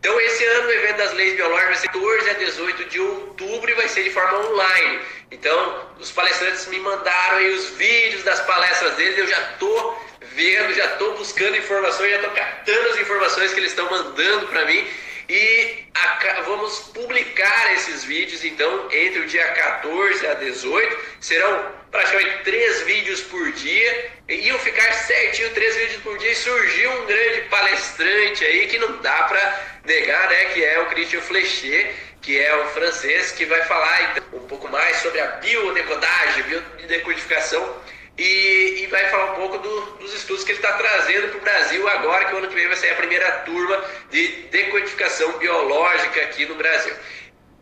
Então, esse ano o evento das leis biológicas vai ser 14 a 18 de outubro e vai ser de forma online. Então, os palestrantes me mandaram aí os vídeos das palestras deles, eu já estou vendo, já estou buscando informações, já estou captando as informações que eles estão mandando para mim. E a, vamos publicar esses vídeos, então, entre o dia 14 a 18. Serão praticamente três vídeos por dia. Iam ficar certinho três vídeos por dia. E surgiu um grande palestrante aí que não dá para negar, né? Que é o Christian Flechet, que é um francês, que vai falar então, um pouco mais sobre a biodecodagem, biodecodificação e, e vai falar um pouco do, dos estudos que ele está trazendo para o Brasil agora, que o ano que vem vai sair a primeira turma de decodificação biológica aqui no Brasil.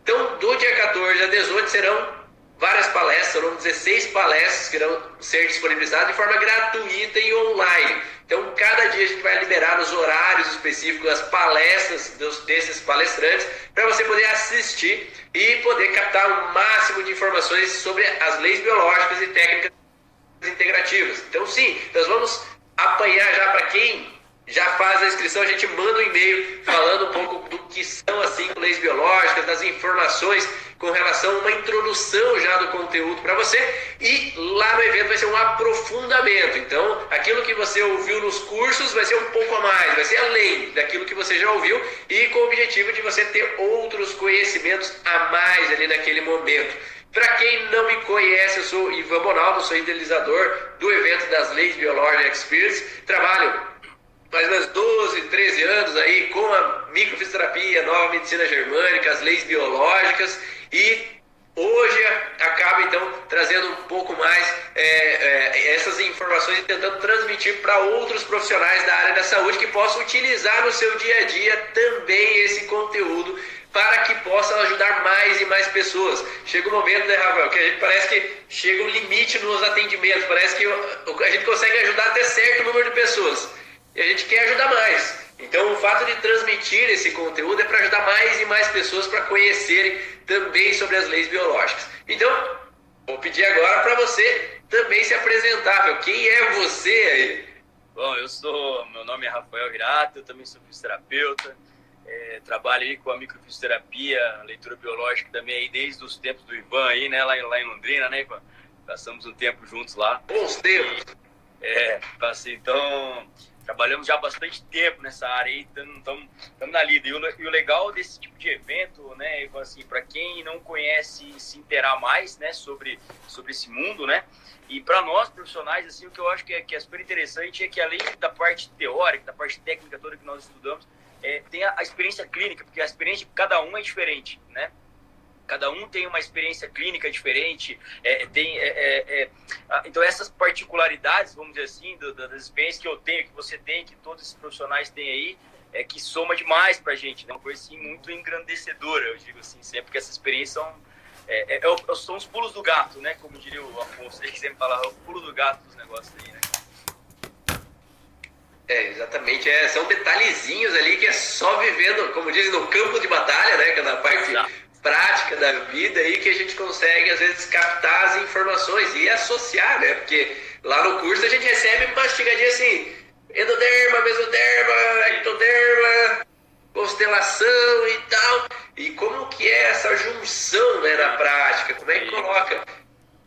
Então, do dia 14 a 18 serão várias palestras, serão 16 palestras que irão ser disponibilizadas de forma gratuita e online. Então, cada dia a gente vai liberar nos horários específicos as palestras dos, desses palestrantes para você poder assistir e poder captar o máximo de informações sobre as leis biológicas e técnicas integrativas. Então, sim, nós vamos apanhar já para quem já faz a inscrição, a gente manda um e-mail falando um pouco do que são as cinco leis biológicas, das informações com relação a uma introdução já do conteúdo para você. E lá no evento vai ser um aprofundamento. Então, aquilo que você ouviu nos cursos vai ser um pouco a mais, vai ser além daquilo que você já ouviu e com o objetivo de você ter outros conhecimentos a mais ali naquele momento. Para quem não me conhece, eu sou Ivan Bonaldo, sou idealizador do evento das Leis Biológicas Experience. Trabalho faz mais 12, 13 anos aí com a microfisioterapia, nova medicina germânica, as leis biológicas e hoje acaba então trazendo um pouco mais é, é, essas informações e tentando transmitir para outros profissionais da área da saúde que possam utilizar no seu dia a dia também esse conteúdo para que possa ajudar mais e mais pessoas. Chega um momento, né, Rafael, que a gente parece que chega um limite nos atendimentos, parece que a gente consegue ajudar até certo número de pessoas e a gente quer ajudar mais. Então, o fato de transmitir esse conteúdo é para ajudar mais e mais pessoas para conhecerem também sobre as leis biológicas. Então, vou pedir agora para você também se apresentar. Quem é você aí? Bom, eu sou, meu nome é Rafael Hirata, eu também sou fisioterapeuta, é, trabalho aí com a microfisioterapia, leitura biológica também aí desde os tempos do Ivan aí, né, lá em, lá em Londrina, né, Ivan? Passamos um tempo juntos lá. Bons tempos! É, passei, então, trabalhamos já há bastante tempo nessa área aí, estamos na lida. E o, e o, legal desse tipo de evento, né, Ivan, assim, para quem não conhece, se interar mais, né, sobre, sobre esse mundo, né, e para nós profissionais, assim, o que eu acho que é, que é super interessante é que além da parte teórica, da parte técnica toda que nós estudamos, é, tem a, a, experiência clínica, porque a experiência de cada um é diferente, né? Cada um tem uma experiência clínica diferente, é, tem, é, é, é então essas particularidades, vamos dizer assim, do, das experiências que eu tenho, que você tem, que todos esses profissionais têm aí, é que soma demais para a gente, né? Uma coisa assim muito engrandecedora, eu digo assim, sempre que essas experiências são é, é, é, são os pulos do gato, né? Como diria o Afonso, que sempre falava, o pulo do gato dos negócios aí, né? É, exatamente. É, são detalhezinhos ali que é só vivendo, como dizem, no campo de batalha, né? Que é na parte prática da vida aí que a gente consegue, às vezes, captar as informações e associar, né? Porque lá no curso a gente recebe mastigadinha assim, endoderma, mesoderma, ectoderma, constelação e tal. E como que é essa junção né, na prática? Como é que coloca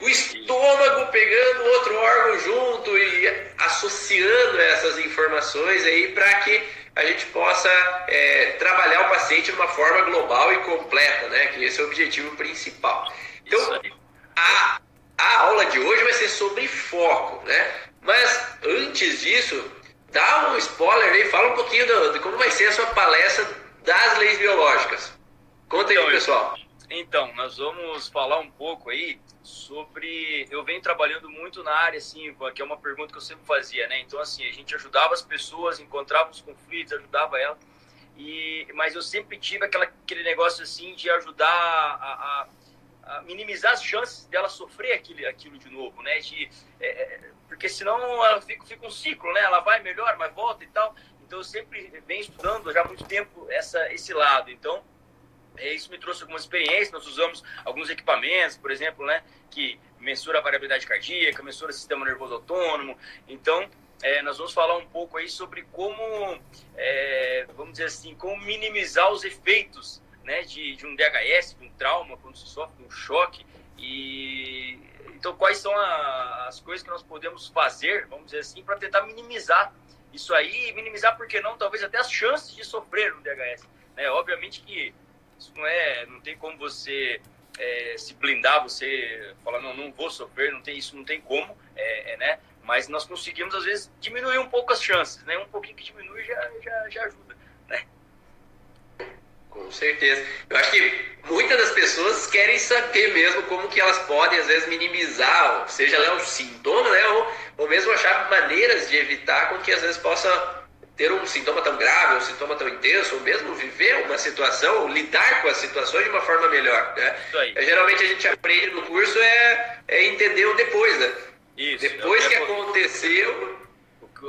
o estômago pegando outro órgão junto e associando essas informações aí para que a gente possa é, trabalhar o paciente de uma forma global e completa, né? Que esse é o objetivo principal. Então, a, a aula de hoje vai ser sobre foco, né? Mas antes disso, dá um spoiler aí, fala um pouquinho do, de como vai ser a sua palestra das leis biológicas. Conta aí, então, pessoal. Então, nós vamos falar um pouco aí sobre. Eu venho trabalhando muito na área, assim, que é uma pergunta que eu sempre fazia, né? Então, assim, a gente ajudava as pessoas, encontrava os conflitos, ajudava elas. E, mas eu sempre tive aquela, aquele negócio assim de ajudar a, a, a minimizar as chances dela sofrer aquilo, aquilo de novo, né? De, é, é, porque senão ela fica, fica um ciclo, né? Ela vai melhor, mas volta e tal. Então eu sempre venho estudando já há muito tempo essa, esse lado. Então isso me trouxe algumas experiências. Nós usamos alguns equipamentos, por exemplo, né, que mensura a variabilidade cardíaca, mensura o sistema nervoso autônomo. Então, é, nós vamos falar um pouco aí sobre como, é, vamos dizer assim, como minimizar os efeitos né, de, de um DHS, de um trauma, quando se sofre um choque. E então, quais são a, as coisas que nós podemos fazer, vamos dizer assim, para tentar minimizar isso aí, minimizar, por que não, talvez até as chances de sofrer um DHS. Né? Obviamente que isso não é, não tem como você é, se blindar, você falar, não, não vou sofrer, não tem, isso não tem como, é, é, né? Mas nós conseguimos, às vezes, diminuir um pouco as chances, né? Um pouquinho que diminui já, já, já ajuda, né? Com certeza. Eu acho que muitas das pessoas querem saber mesmo como que elas podem, às vezes, minimizar, seja lá o sintoma, né? Ou, ou mesmo achar maneiras de evitar com que, às vezes, possa ter um sintoma tão grave, um sintoma tão intenso, ou mesmo viver uma situação, lidar com as situações de uma forma melhor. Né? É, geralmente a gente aprende no curso é, é entender o depois, né? Isso, depois que aconteceu.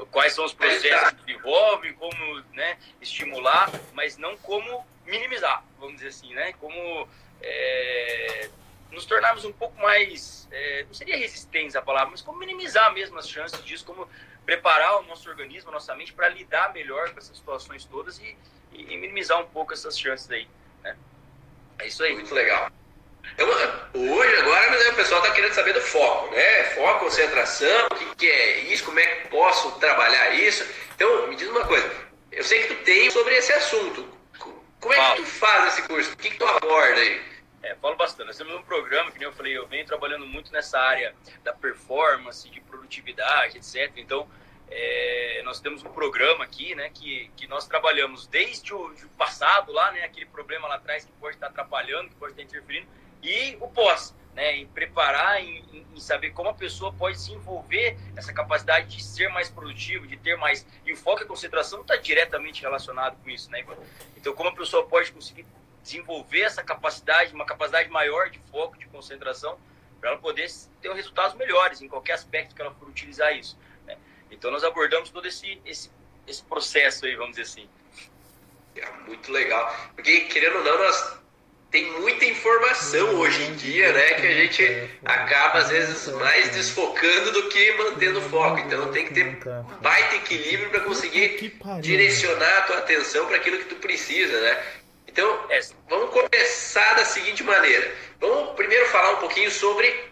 Quais são os processos que envolvem, como né, estimular, mas não como minimizar, vamos dizer assim, né? Como é, nos tornarmos um pouco mais, é, não seria resistentes a palavra, mas como minimizar mesmo as chances disso, como preparar o nosso organismo, a nossa mente para lidar melhor com essas situações todas e, e, minimizar um pouco essas chances aí. Né? É isso aí. Muito legal. Então, hoje, agora, né, o pessoal está querendo saber do foco, né? Foco, concentração, o que, que, é isso, como é que posso trabalhar isso. Então, me diz uma coisa, eu sei que tu tem sobre esse assunto. Como é que tu faz esse curso? O que, que tu aborda aí? É, falo bastante. Nós temos um programa, que nem eu falei, eu venho trabalhando muito nessa área da performance, de produtividade, etc. Então, é, nós temos um programa aqui, né, que, que nós trabalhamos desde o, o, passado lá, né, aquele problema lá atrás que pode estar atrapalhando, que pode estar interferindo, e o pós, né, em preparar, em, em, saber como a pessoa pode desenvolver essa capacidade de ser mais produtivo, de ter mais... E o foco e a concentração está diretamente relacionado com isso, né? Então, como a pessoa pode conseguir desenvolver essa capacidade, uma capacidade maior de foco, de concentração, para ela poder ter resultados melhores em qualquer aspecto que ela for utilizar isso. Né? Então nós abordamos todo esse, esse, esse processo aí, vamos dizer assim. É muito legal, porque querendo ou não, nós tem muita informação hoje em dia, né, que a gente acaba às vezes mais desfocando do que mantendo foco. Então tem que ter baita equilíbrio para conseguir direcionar a tua atenção para aquilo que tu precisa, né? Então, é, vamos começar da seguinte maneira. Vamos primeiro falar um pouquinho sobre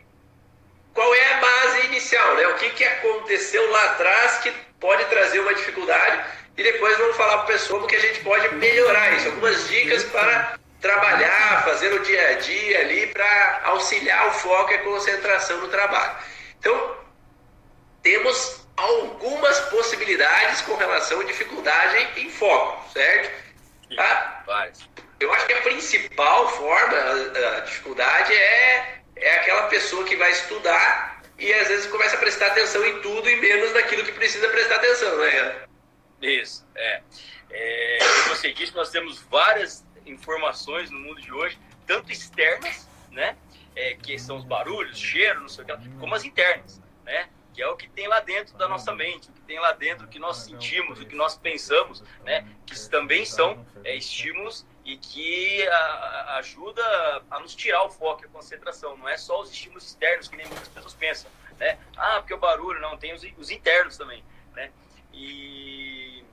qual é a base inicial, né? O que, que aconteceu lá atrás que pode trazer uma dificuldade e depois vamos falar para o pessoal como que a gente pode melhorar isso. Algumas dicas para trabalhar, fazer no dia a dia ali para auxiliar o foco e a concentração no trabalho. Então, temos algumas possibilidades com relação à dificuldade em foco, certo? Tá? Eu acho que a principal forma, a, a dificuldade é, é aquela pessoa que vai estudar e às vezes começa a prestar atenção em tudo e menos naquilo que precisa prestar atenção, né? Isso, é. é como você disse, nós temos várias informações no mundo de hoje, tanto externas, né? É, que são os barulhos, cheiro, não sei o que, como as internas? Que é o que tem lá dentro da nossa mente, o que tem lá dentro, o que nós sentimos, o que nós pensamos, né? Que também são é, estímulos e que a, ajuda a nos tirar o foco e a concentração. Não é só os estímulos externos, que nem muitas pessoas pensam, né? Ah, porque o barulho, não, tem os, os internos também, né? E,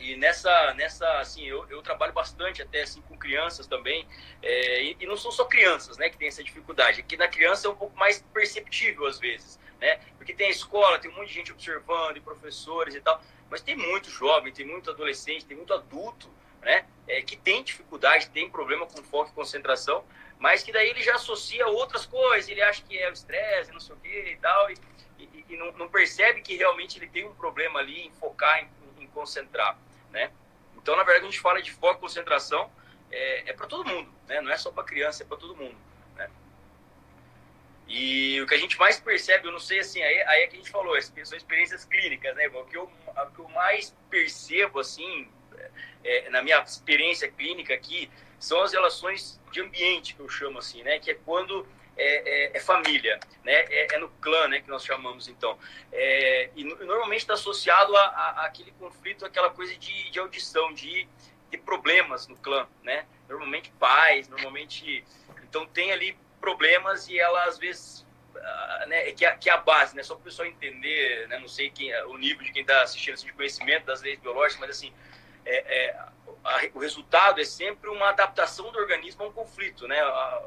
e nessa, nessa assim, eu, eu trabalho bastante até assim com crianças também, é, e, e, não são só crianças, né, que tem essa dificuldade. Aqui na criança é um pouco mais perceptível às vezes, né? Porque tem a escola, tem um monte de gente observando, e professores e tal, mas tem muito jovem, tem muito adolescente, tem muito adulto, né? É, que tem dificuldade, tem problema com foco e concentração, mas que daí ele já associa outras coisas, ele acha que é o estresse, não sei o que e tal, e, e, e não, não, percebe que realmente ele tem um problema ali em focar, em, em concentrar, né? Então, na verdade, a gente fala de foco e concentração, é, é para todo mundo, né? Não é só para criança, é para todo mundo. E o que a gente mais percebe, eu não sei assim, aí, aí é que a gente falou, são experiências clínicas, né? O que eu, o que eu mais percebo, assim, é, na minha experiência clínica aqui, são as relações de ambiente, que eu chamo assim, né? Que é quando é, é, é família, né? É, é, no clã, né? Que nós chamamos, então. É, e, normalmente está associado a, a, aquele conflito, aquela coisa de, de audição, de ter problemas no clã, né? Normalmente pais, normalmente... Então tem ali problemas e ela às vezes né, que, é, que é a base, né? Só para o pessoal entender, né? Não sei quem, o nível de quem está assistindo assim, de conhecimento das leis biológicas, mas assim, é, é, a, o resultado é sempre uma adaptação do organismo a um conflito, né? A,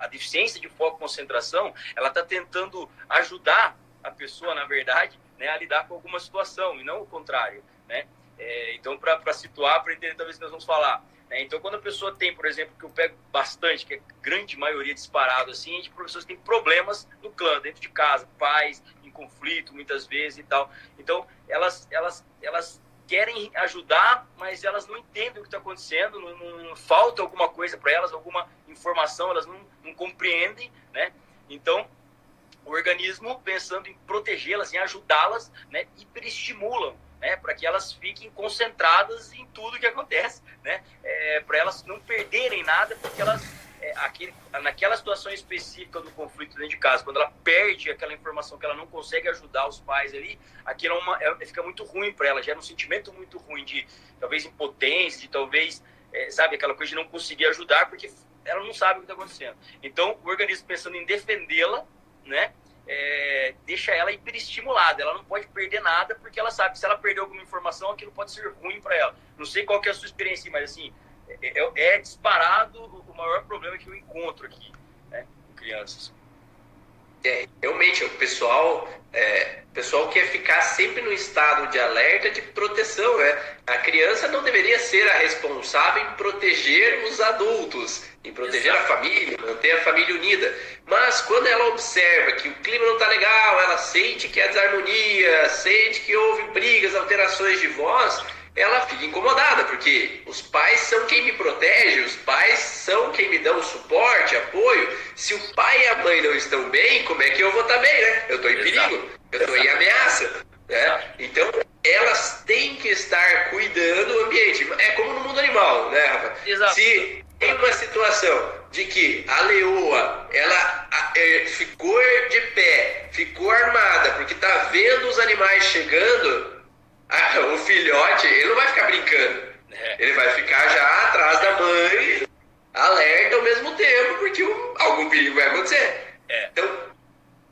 a deficiência de foco e concentração, ela está tentando ajudar a pessoa, na verdade, né, a lidar com alguma situação, e não o contrário, né? É, então, para situar, para entender talvez que nós vamos falar. Né? Então, quando a pessoa tem, por exemplo, que eu pego bastante, que é grande maioria disparado, assim, de professores que têm problemas no clã, dentro de casa, pais em conflito, muitas vezes e tal. Então, elas, elas, elas querem ajudar, mas elas não entendem o que está acontecendo, não, não, falta alguma coisa para elas, alguma informação, elas não, não compreendem, né? Então, o organismo, pensando em protegê-las, em ajudá-las, né, hiperestimulam, né, para que elas fiquem concentradas em tudo que acontece, né, é, para elas não perderem nada, porque elas é, aquele, naquela situação específica do conflito dentro de casa, quando ela perde aquela informação que ela não consegue ajudar os pais ali, aquilo é uma, é, fica muito ruim para ela, gera um sentimento muito ruim de talvez impotência, de talvez, é, sabe, aquela coisa de não conseguir ajudar, porque ela não sabe o que está acontecendo. Então, o organismo pensando em defendê-la, né, é, deixa ela hiperestimulada. Ela não pode perder nada, porque ela sabe que se ela perder alguma informação, aquilo pode ser ruim para ela. Não sei qual que é a sua experiência, mas assim, é, é, é disparado o maior problema que eu encontro aqui, né, com crianças. É, realmente, o pessoal, é, pessoal quer ficar sempre no estado de alerta de proteção. Né? A criança não deveria ser a responsável em proteger os adultos, em proteger Exato. a família, manter a família unida. Mas quando ela observa que o clima não está legal, ela sente que há desarmonia, sente que houve brigas, alterações de voz, ela fica incomodada, porque os pais são quem me protege, os pais são quem me dão suporte, apoio. Se o pai e a mãe não estão bem, como é que eu vou estar bem, né? Eu estou em perigo, eu estou em ameaça. Né? Então, elas têm que estar cuidando do ambiente. É como no mundo animal, né, Rafa? Exato. Se tem uma situação de que a leoa ela é, ficou de pé, ficou armada, porque está vendo os animais chegando, ah, o filhote, ele não vai ficar brincando. É. Ele vai ficar já atrás da mãe, alerta ao mesmo tempo, porque algum perigo vai acontecer. É. Então,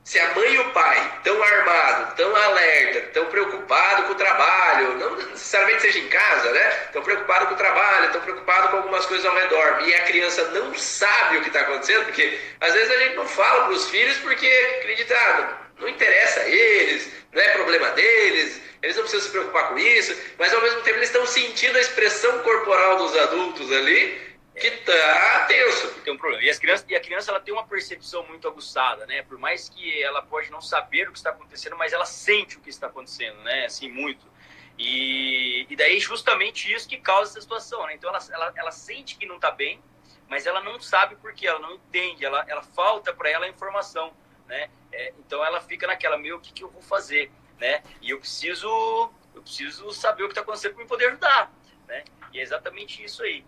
se a mãe e o pai estão armados, estão alerta, estão preocupados com o trabalho, não necessariamente seja em casa, né? Estão preocupados com o trabalho, estão preocupados com algumas coisas ao redor, e a criança não sabe o que está acontecendo, porque às vezes a gente não fala para os filhos porque acredita, ah, não, interessa a eles, não é problema deles, eles não precisam se preocupar com isso, mas ao mesmo tempo eles estão sentindo a expressão corporal dos adultos ali que tá tenso. Tem um problema. E, as crianças, e a criança ela tem uma percepção muito aguçada, né? Por mais que ela pode não saber o que está acontecendo, mas ela sente o que está acontecendo, né? Assim, muito. E, e daí justamente isso que causa essa situação, né? Então ela, ela, ela sente que não está bem, mas ela não sabe por quê, ela não entende, ela, ela falta para ela a informação, né? É, então ela fica naquela, meu, o que, que eu vou fazer? né? E eu preciso, eu preciso saber o que está acontecendo para me poder ajudar, né? E é exatamente isso aí.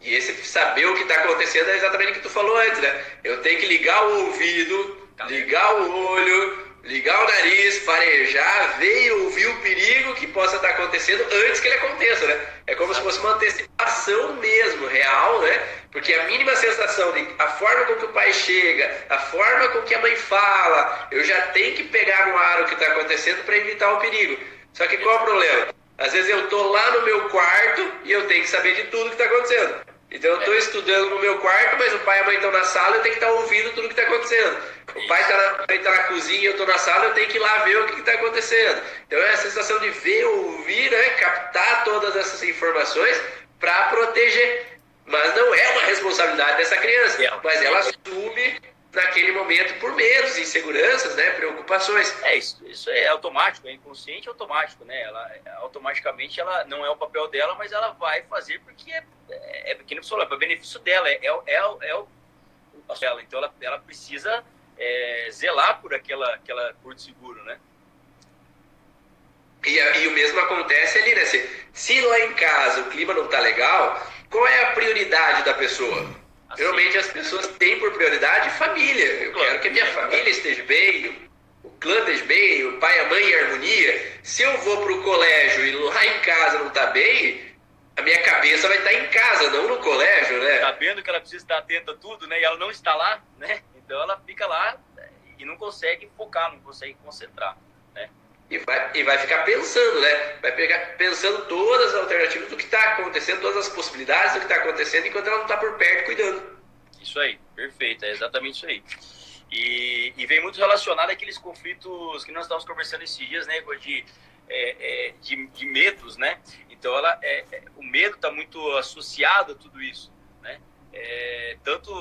E esse saber o que está acontecendo é exatamente o que tu falou antes, né? Eu tenho que ligar o ouvido, ligar o olho, ligar o nariz, farejar, ver e ouvir o perigo que possa estar acontecendo antes que ele aconteça, né? É como se fosse uma antecipação mesmo, real, né? Porque a mínima sensação de a forma com que o pai chega, a forma com que a mãe fala, eu já tenho que pegar no ar o que está acontecendo para evitar o perigo. Só que qual é o problema? Às vezes eu tô lá no meu quarto e eu tenho que saber de tudo que está acontecendo. Então eu estou estudando no meu quarto, mas o pai e a mãe estão na sala, eu tenho que estar tá ouvindo tudo que está acontecendo. O pai está na, tá na cozinha, eu estou na sala, eu tenho que ir lá ver o que está acontecendo. Então é a sensação de ver, ouvir, né, captar todas essas informações para proteger. Mas não é uma responsabilidade dessa criança, é. mas ela assume naquele momento por medos, inseguranças, né, preocupações. É isso, isso é automático, é inconsciente, automático, né? Ela automaticamente ela não é o papel dela, mas ela vai fazer porque é, é, é que nem falou, é para benefício dela, é, é, é, é o ela, então ela, ela precisa é, zelar por aquela aquela porto seguro, né? E, e, o mesmo acontece ali, né? Se, se lá em casa o clima não tá legal, qual é a prioridade da pessoa? Assim. Geralmente as pessoas têm por prioridade família. Eu claro. quero que a minha família esteja bem, o clã esteja bem, o pai e a mãe em harmonia. Se eu vou para o colégio e lá em casa não está bem, a minha cabeça vai estar em casa, não no colégio, né? Sabendo que ela precisa estar atenta a tudo, né? E ela não está lá, né? Então ela fica lá e não consegue focar, não consegue concentrar, né? E vai, e vai ficar pensando, né? Vai pegar pensando todas as alternativas do que está acontecendo, todas as possibilidades do que está acontecendo, enquanto ela não está por perto cuidando. Isso aí, perfeito, é exatamente isso aí. E, e vem muito relacionado àqueles conflitos que nós estávamos conversando esses dias, né? De, é, é, de, de medos, né? Então, ela, é, é o medo está muito associado a tudo isso, né? É, tanto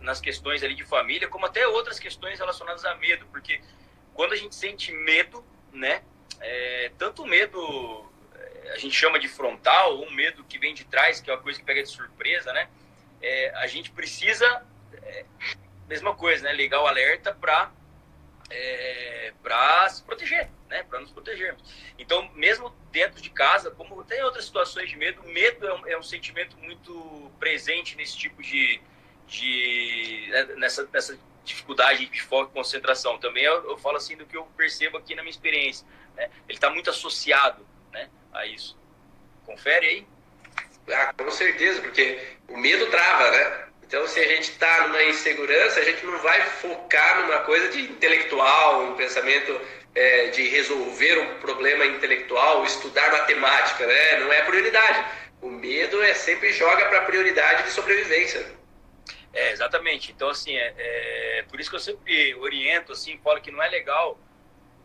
nas questões ali de família, como até outras questões relacionadas a medo, porque quando a gente sente medo, né? É, tanto o medo é, a gente chama de frontal, um medo que vem de trás, que é uma coisa que pega de surpresa, né? É, a gente precisa, mesma coisa, né? Ligar o alerta para para se proteger, né? Para nos protegermos. Então, mesmo dentro de casa, como tem outras situações de medo, medo é um, é um sentimento muito presente nesse tipo de, de né, nessa, nessa dificuldade de foco e concentração. Também eu, eu, falo assim do que eu percebo aqui na minha experiência. Né? Ele está muito associado, né, a isso. Confere aí. Ah, com certeza, porque o medo trava, né? Então, se a gente está numa insegurança, a gente não vai focar numa coisa de intelectual, um pensamento é, de resolver um problema intelectual, estudar matemática, né? Não é prioridade. O medo é sempre joga para a prioridade de sobrevivência. É, exatamente. Então, assim, é, é, por isso que eu sempre oriento, assim, falo que não é legal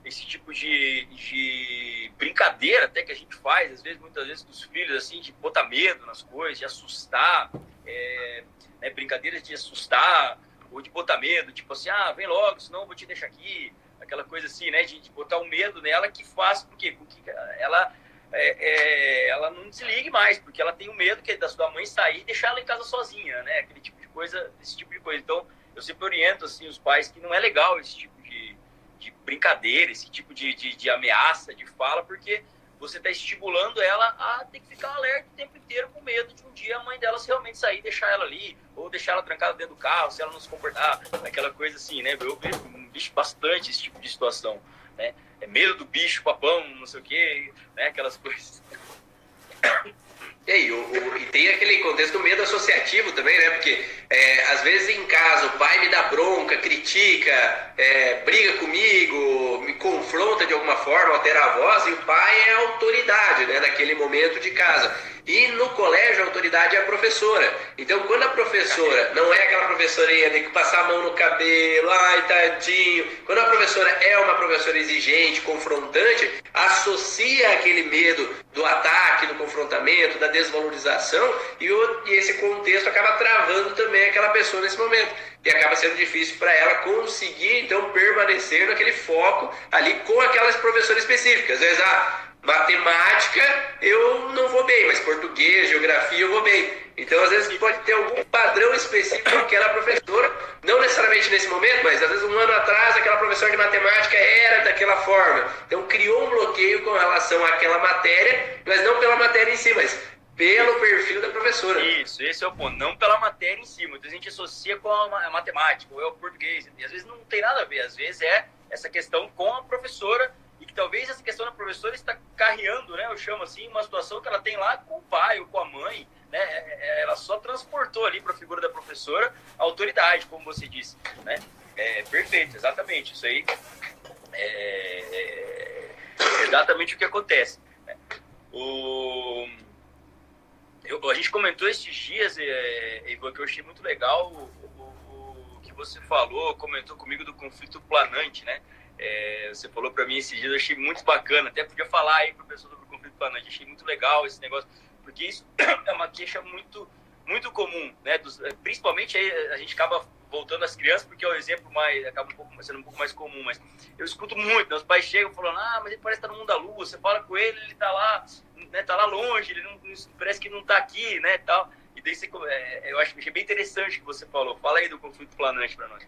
esse tipo de, de brincadeira até que a gente faz, às vezes, muitas vezes, com os filhos, assim, de botar medo nas coisas, de assustar, é, né, brincadeiras de assustar ou de botar medo, tipo assim, ah, vem logo, senão eu vou te deixar aqui, aquela coisa assim, né, de, de botar o um medo nela que faz com que, com que ela, é, é, ela não desligue mais, porque ela tem o medo que da sua mãe sair e deixar ela em casa sozinha, né, aquele tipo coisa, esse tipo de coisa. Então, eu sempre oriento, assim, os pais que não é legal esse tipo de, de brincadeira, esse tipo de, de, de ameaça, de fala, porque você está estimulando ela a ter que ficar alerta o tempo inteiro com medo de um dia a mãe dela realmente sair deixar ela ali, ou deixar ela trancada dentro do carro, se ela não se comportar, aquela coisa assim, né? Eu vejo um bicho bastante esse tipo de situação, né? É medo do bicho, papão, não sei o quê, né? Aquelas coisas. E, aí, o, o, e tem aquele contexto do medo associativo também, né? Porque é, às vezes em casa o pai me dá bronca, critica, é, briga comigo, me confronta de alguma forma, altera a voz, e o pai é autoridade, né? Naquele momento de casa. E no colégio a autoridade é a professora. Então, quando a professora não é aquela professorinha que passar a mão no cabelo, ai tadinho. Quando a professora é uma professora exigente, confrontante, associa aquele medo do ataque, do confrontamento, da desvalorização, e, o, e esse contexto acaba travando também aquela pessoa nesse momento. E acaba sendo difícil para ela conseguir, então, permanecer naquele foco ali com aquelas professoras específicas. Às vezes, ah, Matemática eu não vou bem, mas português, geografia eu vou bem. Então, às vezes, pode ter algum padrão específico que aquela professora, não necessariamente nesse momento, mas às vezes um ano atrás aquela professora de matemática era daquela forma. Então, criou um bloqueio com relação àquela matéria, mas não pela matéria em si, mas pelo perfil da professora. Isso, esse é o ponto. Não pela matéria em si. Muita gente associa com a matemática ou é o português. E às vezes não tem nada a ver. Às vezes é essa questão com a professora e que talvez essa questão da professora está carreando, né, eu chamo assim, uma situação que ela tem lá com o pai ou com a mãe, né, é, é, ela só transportou ali para a figura da professora a autoridade, como você disse, né, é, perfeito, exatamente, isso aí é, é exatamente o que acontece. Né? O, eu, a gente comentou esses dias, é, Ivan, que eu achei muito legal o, o, o que você falou, comentou comigo do conflito planante, né? É, você falou para mim esses dias, eu achei muito bacana. Até podia falar aí para o pessoal sobre o conflito planante. Achei muito legal esse negócio, porque isso é uma queixa muito, muito comum, né? Dos, é, principalmente aí a gente acaba voltando às crianças, porque é o exemplo mais acaba um pouco, sendo um pouco mais comum. Mas eu escuto muito, os pais chegam falando: ah, mas ele parece estar no mundo da lua. Você fala com ele, ele está lá, né? Tá lá longe, ele não, parece que não está aqui, né? Tal. E daí você, é, eu acho, achei bem interessante o que você falou. Fala aí do conflito planante para nós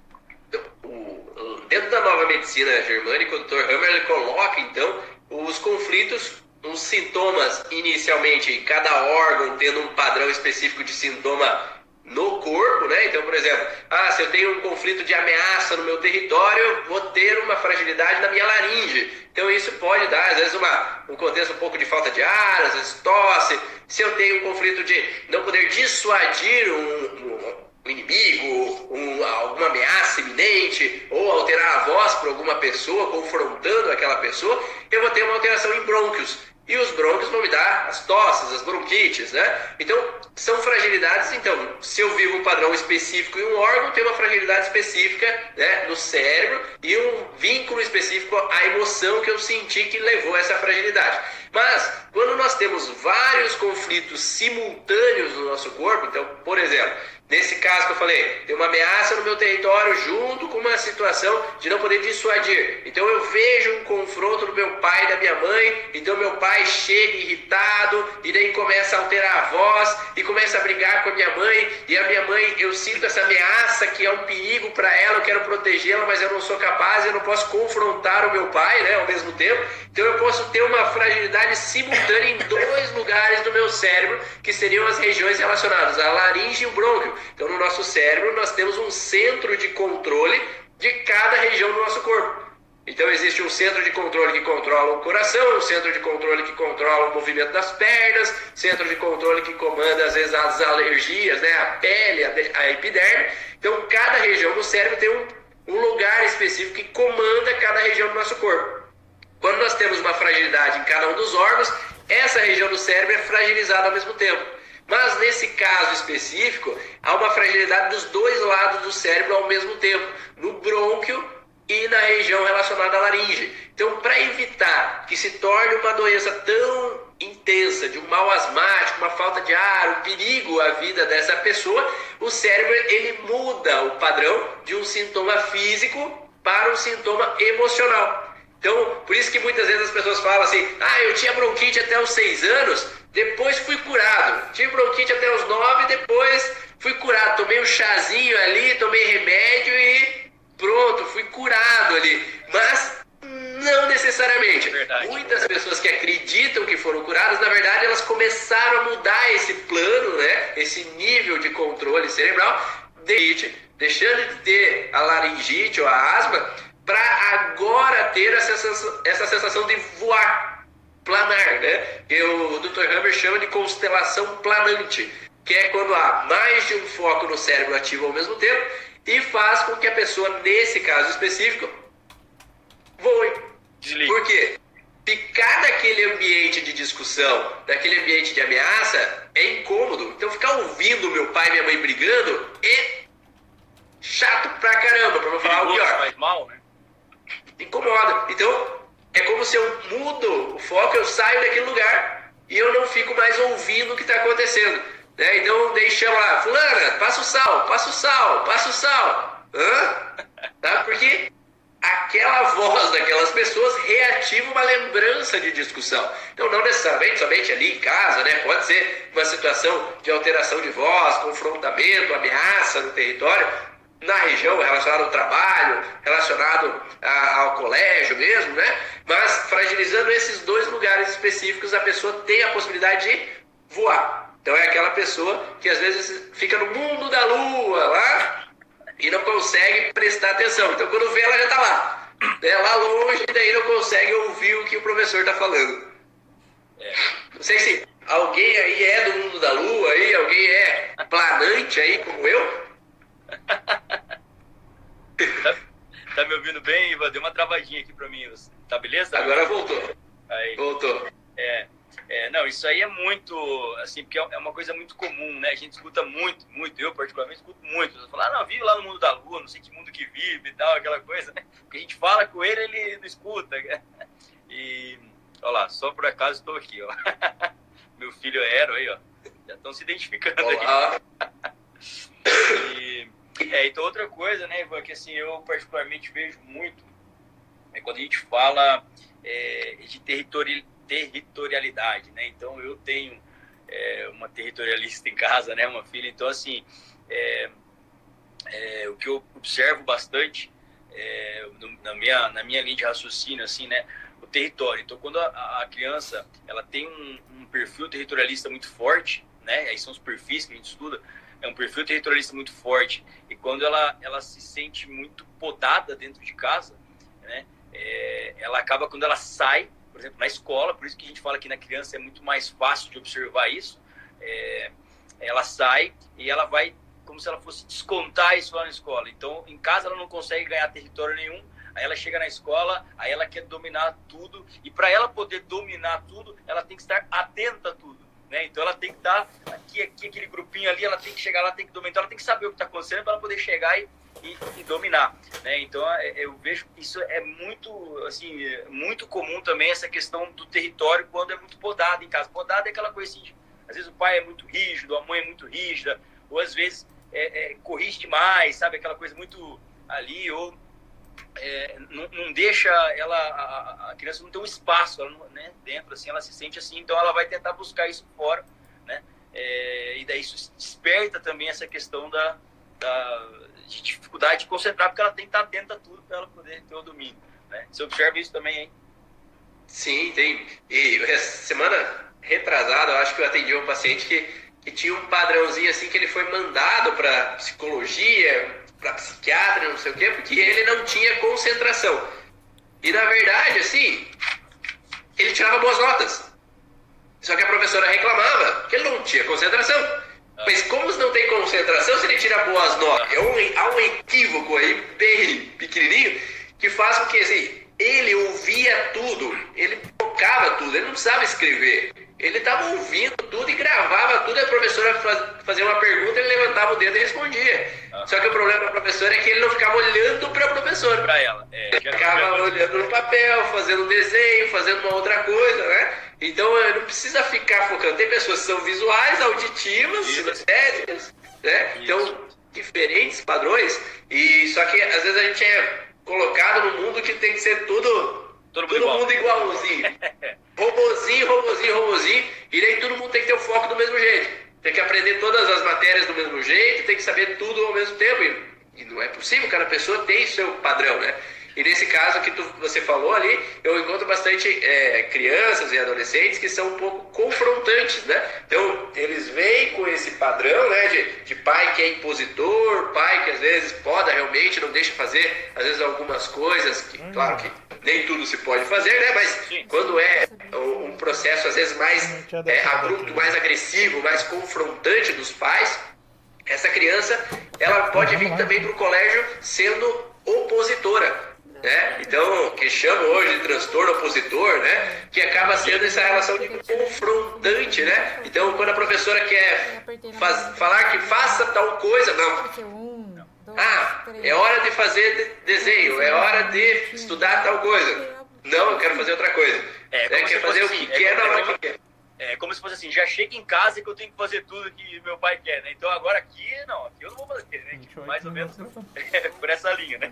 dentro da nova medicina germânica, o Dr. Hammer ele coloca então os conflitos, os sintomas inicialmente, cada órgão tendo um padrão específico de sintoma no corpo, né? Então, por exemplo, ah, se eu tenho um conflito de ameaça no meu território, eu vou ter uma fragilidade na minha laringe. Então, isso pode dar, às vezes, uma, um contexto um pouco de falta de ar, às vezes tosse. Se eu tenho um conflito de não poder dissuadir um, um, um inimigo, um, alguma ameaça iminente, ou alterar a voz para alguma pessoa, confrontando aquela pessoa, eu vou ter uma alteração em brônquios. E os brônquios vão me dar as tosses, as bronquites, né? Então, são fragilidades. Então, se eu vivo um padrão específico em um órgão, tem uma fragilidade específica né, no cérebro e um vínculo específico à emoção que eu senti que levou a essa fragilidade. Mas, quando nós temos vários conflitos simultâneos no nosso corpo, então, por exemplo, Nesse caso que eu falei, tem uma ameaça no meu território junto com uma situação de não poder dissuadir. Então eu vejo um confronto do meu pai e da minha mãe, então meu pai chega irritado e daí começa a alterar a voz e começa a brigar com a minha mãe e a minha mãe, eu sinto essa ameaça que é um perigo para ela, eu quero protegê-la, mas eu não sou capaz, eu não posso confrontar o meu pai, né, ao mesmo tempo. Então eu posso ter uma fragilidade simultânea em dois lugares do meu cérebro, que seriam as regiões relacionadas à laringe e o brônquio. Então, no nosso cérebro, nós temos um centro de controle de cada região do nosso corpo. Então, existe um centro de controle que controla o coração, um centro de controle que controla o movimento das pernas, centro de controle que comanda, às vezes, as alergias, né? a pele, a epiderme. Então, cada região do cérebro tem um, um lugar específico que comanda cada região do nosso corpo. Quando nós temos uma fragilidade em cada um dos órgãos, essa região do cérebro é fragilizada ao mesmo tempo. Mas nesse caso específico, há uma fragilidade dos dois lados do cérebro ao mesmo tempo, no brônquio e na região relacionada à laringe. Então, para evitar que se torne uma doença tão intensa, de um mal asmático, uma falta de ar, um perigo à vida dessa pessoa, o cérebro ele muda o padrão de um sintoma físico para um sintoma emocional. Então, por isso que muitas vezes as pessoas falam assim: ah, eu tinha bronquite até os seis anos, depois fui curado. Tive bronquite até os nove, depois fui curado. Tomei um chazinho ali, tomei remédio e pronto, fui curado ali. Mas não necessariamente. É Muitas pessoas que acreditam que foram curadas, na verdade, elas começaram a mudar esse plano, né? esse nível de controle cerebral, deixando de ter a laringite ou a asma, para agora ter essa sensação, essa sensação de voar planar, né? Que o Dr. Hammer chama de constelação planante, que é quando há mais de um foco no cérebro ativo ao mesmo tempo e faz com que a pessoa, nesse caso específico, voe. Desliga. Por quê? Ficar naquele ambiente de discussão, naquele ambiente de ameaça, é incômodo. Então, ficar ouvindo meu pai e minha mãe brigando é chato pra caramba, pra não falar o pior. Faz mal, né? Incomoda. Então, é como se eu mudo o foco, eu saio daquele lugar e eu não fico mais ouvindo o que está acontecendo. Né? Então deixa lá, fulana, passa o sal, passa o sal, passa o sal. Hã? Tá? Porque aquela voz daquelas pessoas reativa uma lembrança de discussão. Então, não necessariamente somente ali em casa, né? Pode ser uma situação de alteração de voz, confrontamento, ameaça no território, na região, relacionado ao trabalho, relacionado a, ao colégio mesmo, né? Mas fragilizando esses dois lugares específicos, a pessoa tem a possibilidade de voar. Então é aquela pessoa que às vezes fica no mundo da lua lá e não consegue prestar atenção. Então quando vê, ela já está lá. Né? Lá longe, e daí não consegue ouvir o que o professor está falando. É. Não sei se alguém aí é do mundo da lua, aí, alguém é planante aí como eu. tá, tá, me ouvindo bem, Ivan? Deu uma travadinha aqui pra mim. Tá beleza? Agora voltou. Aí. Voltou. É, é, não, isso aí é muito, assim, porque é uma coisa muito comum, né? A gente escuta muito, muito, eu particularmente escuto muito. Você fala, ah, não, vive lá no mundo da lua, não sei que mundo que vive e tal, aquela coisa, né? Porque a gente fala com ele, ele não escuta. E, olha lá, só por acaso estou aqui, ó. Meu filho Aero aí, ó. Já estão se identificando Olá. aí. E, é, então outra coisa, né, Ivan, que assim, eu particularmente vejo muito, é quando a gente fala é, de territori territorialidade, né? Então eu tenho é, uma territorialista em casa, né, uma filha, então assim, é, é, o que eu observo bastante é, no, na, minha, na minha linha de raciocínio, assim, né, o território. Então quando a, a criança ela tem um, um perfil territorialista muito forte, né, aí são os perfis que a gente estuda, é um perfil territorialista muito forte e quando ela ela se sente muito podada dentro de casa, né? É, ela acaba quando ela sai, por exemplo, na escola, por isso que a gente fala que na criança é muito mais fácil de observar isso. É, ela sai e ela vai como se ela fosse descontar isso lá na escola. Então, em casa ela não consegue ganhar território nenhum, aí ela chega na escola, aí ela quer dominar tudo, e para ela poder dominar tudo, ela tem que estar atenta a tudo. Né? Então ela tem que estar aqui, aqui, aquele grupinho ali, ela tem que chegar lá, tem que dominar, então ela tem que saber o que está acontecendo para ela poder chegar e, e, e, dominar. Né? Então é, eu vejo isso é muito, assim, muito comum também essa questão do território quando é muito podado em casa. Podado é aquela coisa assim, de, às vezes o pai é muito rígido, a mãe é muito rígida, ou às vezes é, é, corrige demais, sabe? Aquela coisa muito ali, ou é, não, não, deixa ela, a, a, criança não tem um espaço ela, né, dentro, assim, ela se sente assim, então ela vai tentar buscar isso fora, né? É, e daí isso desperta também essa questão da, da, de dificuldade de concentrar, porque ela tem que estar atenta a tudo para ela poder ter o domínio, né? Você observa isso também, hein? Sim, tem. E semana retrasada, eu acho que eu atendi um paciente que que tinha um padrãozinho assim que ele foi mandado para psicologia, para psiquiatra, não sei o quê, porque ele não tinha concentração. E na verdade, assim, ele tirava boas notas. Só que a professora reclamava que ele não tinha concentração. Mas como não tem concentração, se ele tira boas notas, é um, há um equívoco aí, bem pequenininho, que faz com que assim, ele ouvia tudo, ele tocava tudo, ele não precisava escrever. Ele estava ouvindo tudo e gravava tudo, e a professora fazia uma pergunta, ele levantava o dedo e respondia. Ah. Só que o problema da professora é que ele não ficava olhando para a professora. Para ela. É, ele ficava olhando no papel, fazendo um desenho, fazendo uma outra coisa, né? Então não precisa ficar focando. Tem pessoas que são visuais, auditivas, sinestésicas, né? Então, diferentes padrões. E só que às vezes a gente é colocado no mundo que tem que ser tudo Todo mundo, todo igual. mundo igualzinho. robozinho, robozinho, robozinho. E nem todo mundo tem que ter o foco do mesmo jeito. Tem que aprender todas as matérias do mesmo jeito, tem que saber tudo ao mesmo tempo. E, e não é possível, cada pessoa tem seu padrão, né? E nesse caso que tu, você falou ali, eu encontro bastante é, crianças e adolescentes que são um pouco confrontantes, né? Então, eles vêm com esse padrão, né, de, de pai que é impositor, pai que às vezes poda realmente, não deixa fazer, às vezes, algumas coisas que, hum. claro que nem tudo se pode fazer, né? Mas quando é um processo, às vezes, mais é, abrupto, mais agressivo, mais confrontante dos pais, essa criança, ela pode vir também para o colégio sendo opositora né? Então, que chama hoje de transtorno opositor, né? Que acaba sendo essa relação de confrontante, né? Então, quando a professora quer faz, falar que faça tal coisa, não. Ah, é hora de fazer desenho, é hora de estudar tal coisa. Não, eu quero fazer outra coisa. É, né? Quer fazer assim, o que é, quer na hora que quer. É como se fosse assim, já chega em casa que eu tenho que fazer tudo que meu pai quer, né? Então agora aqui, não, aqui eu não vou fazer, né? Mais ou menos por essa linha, né?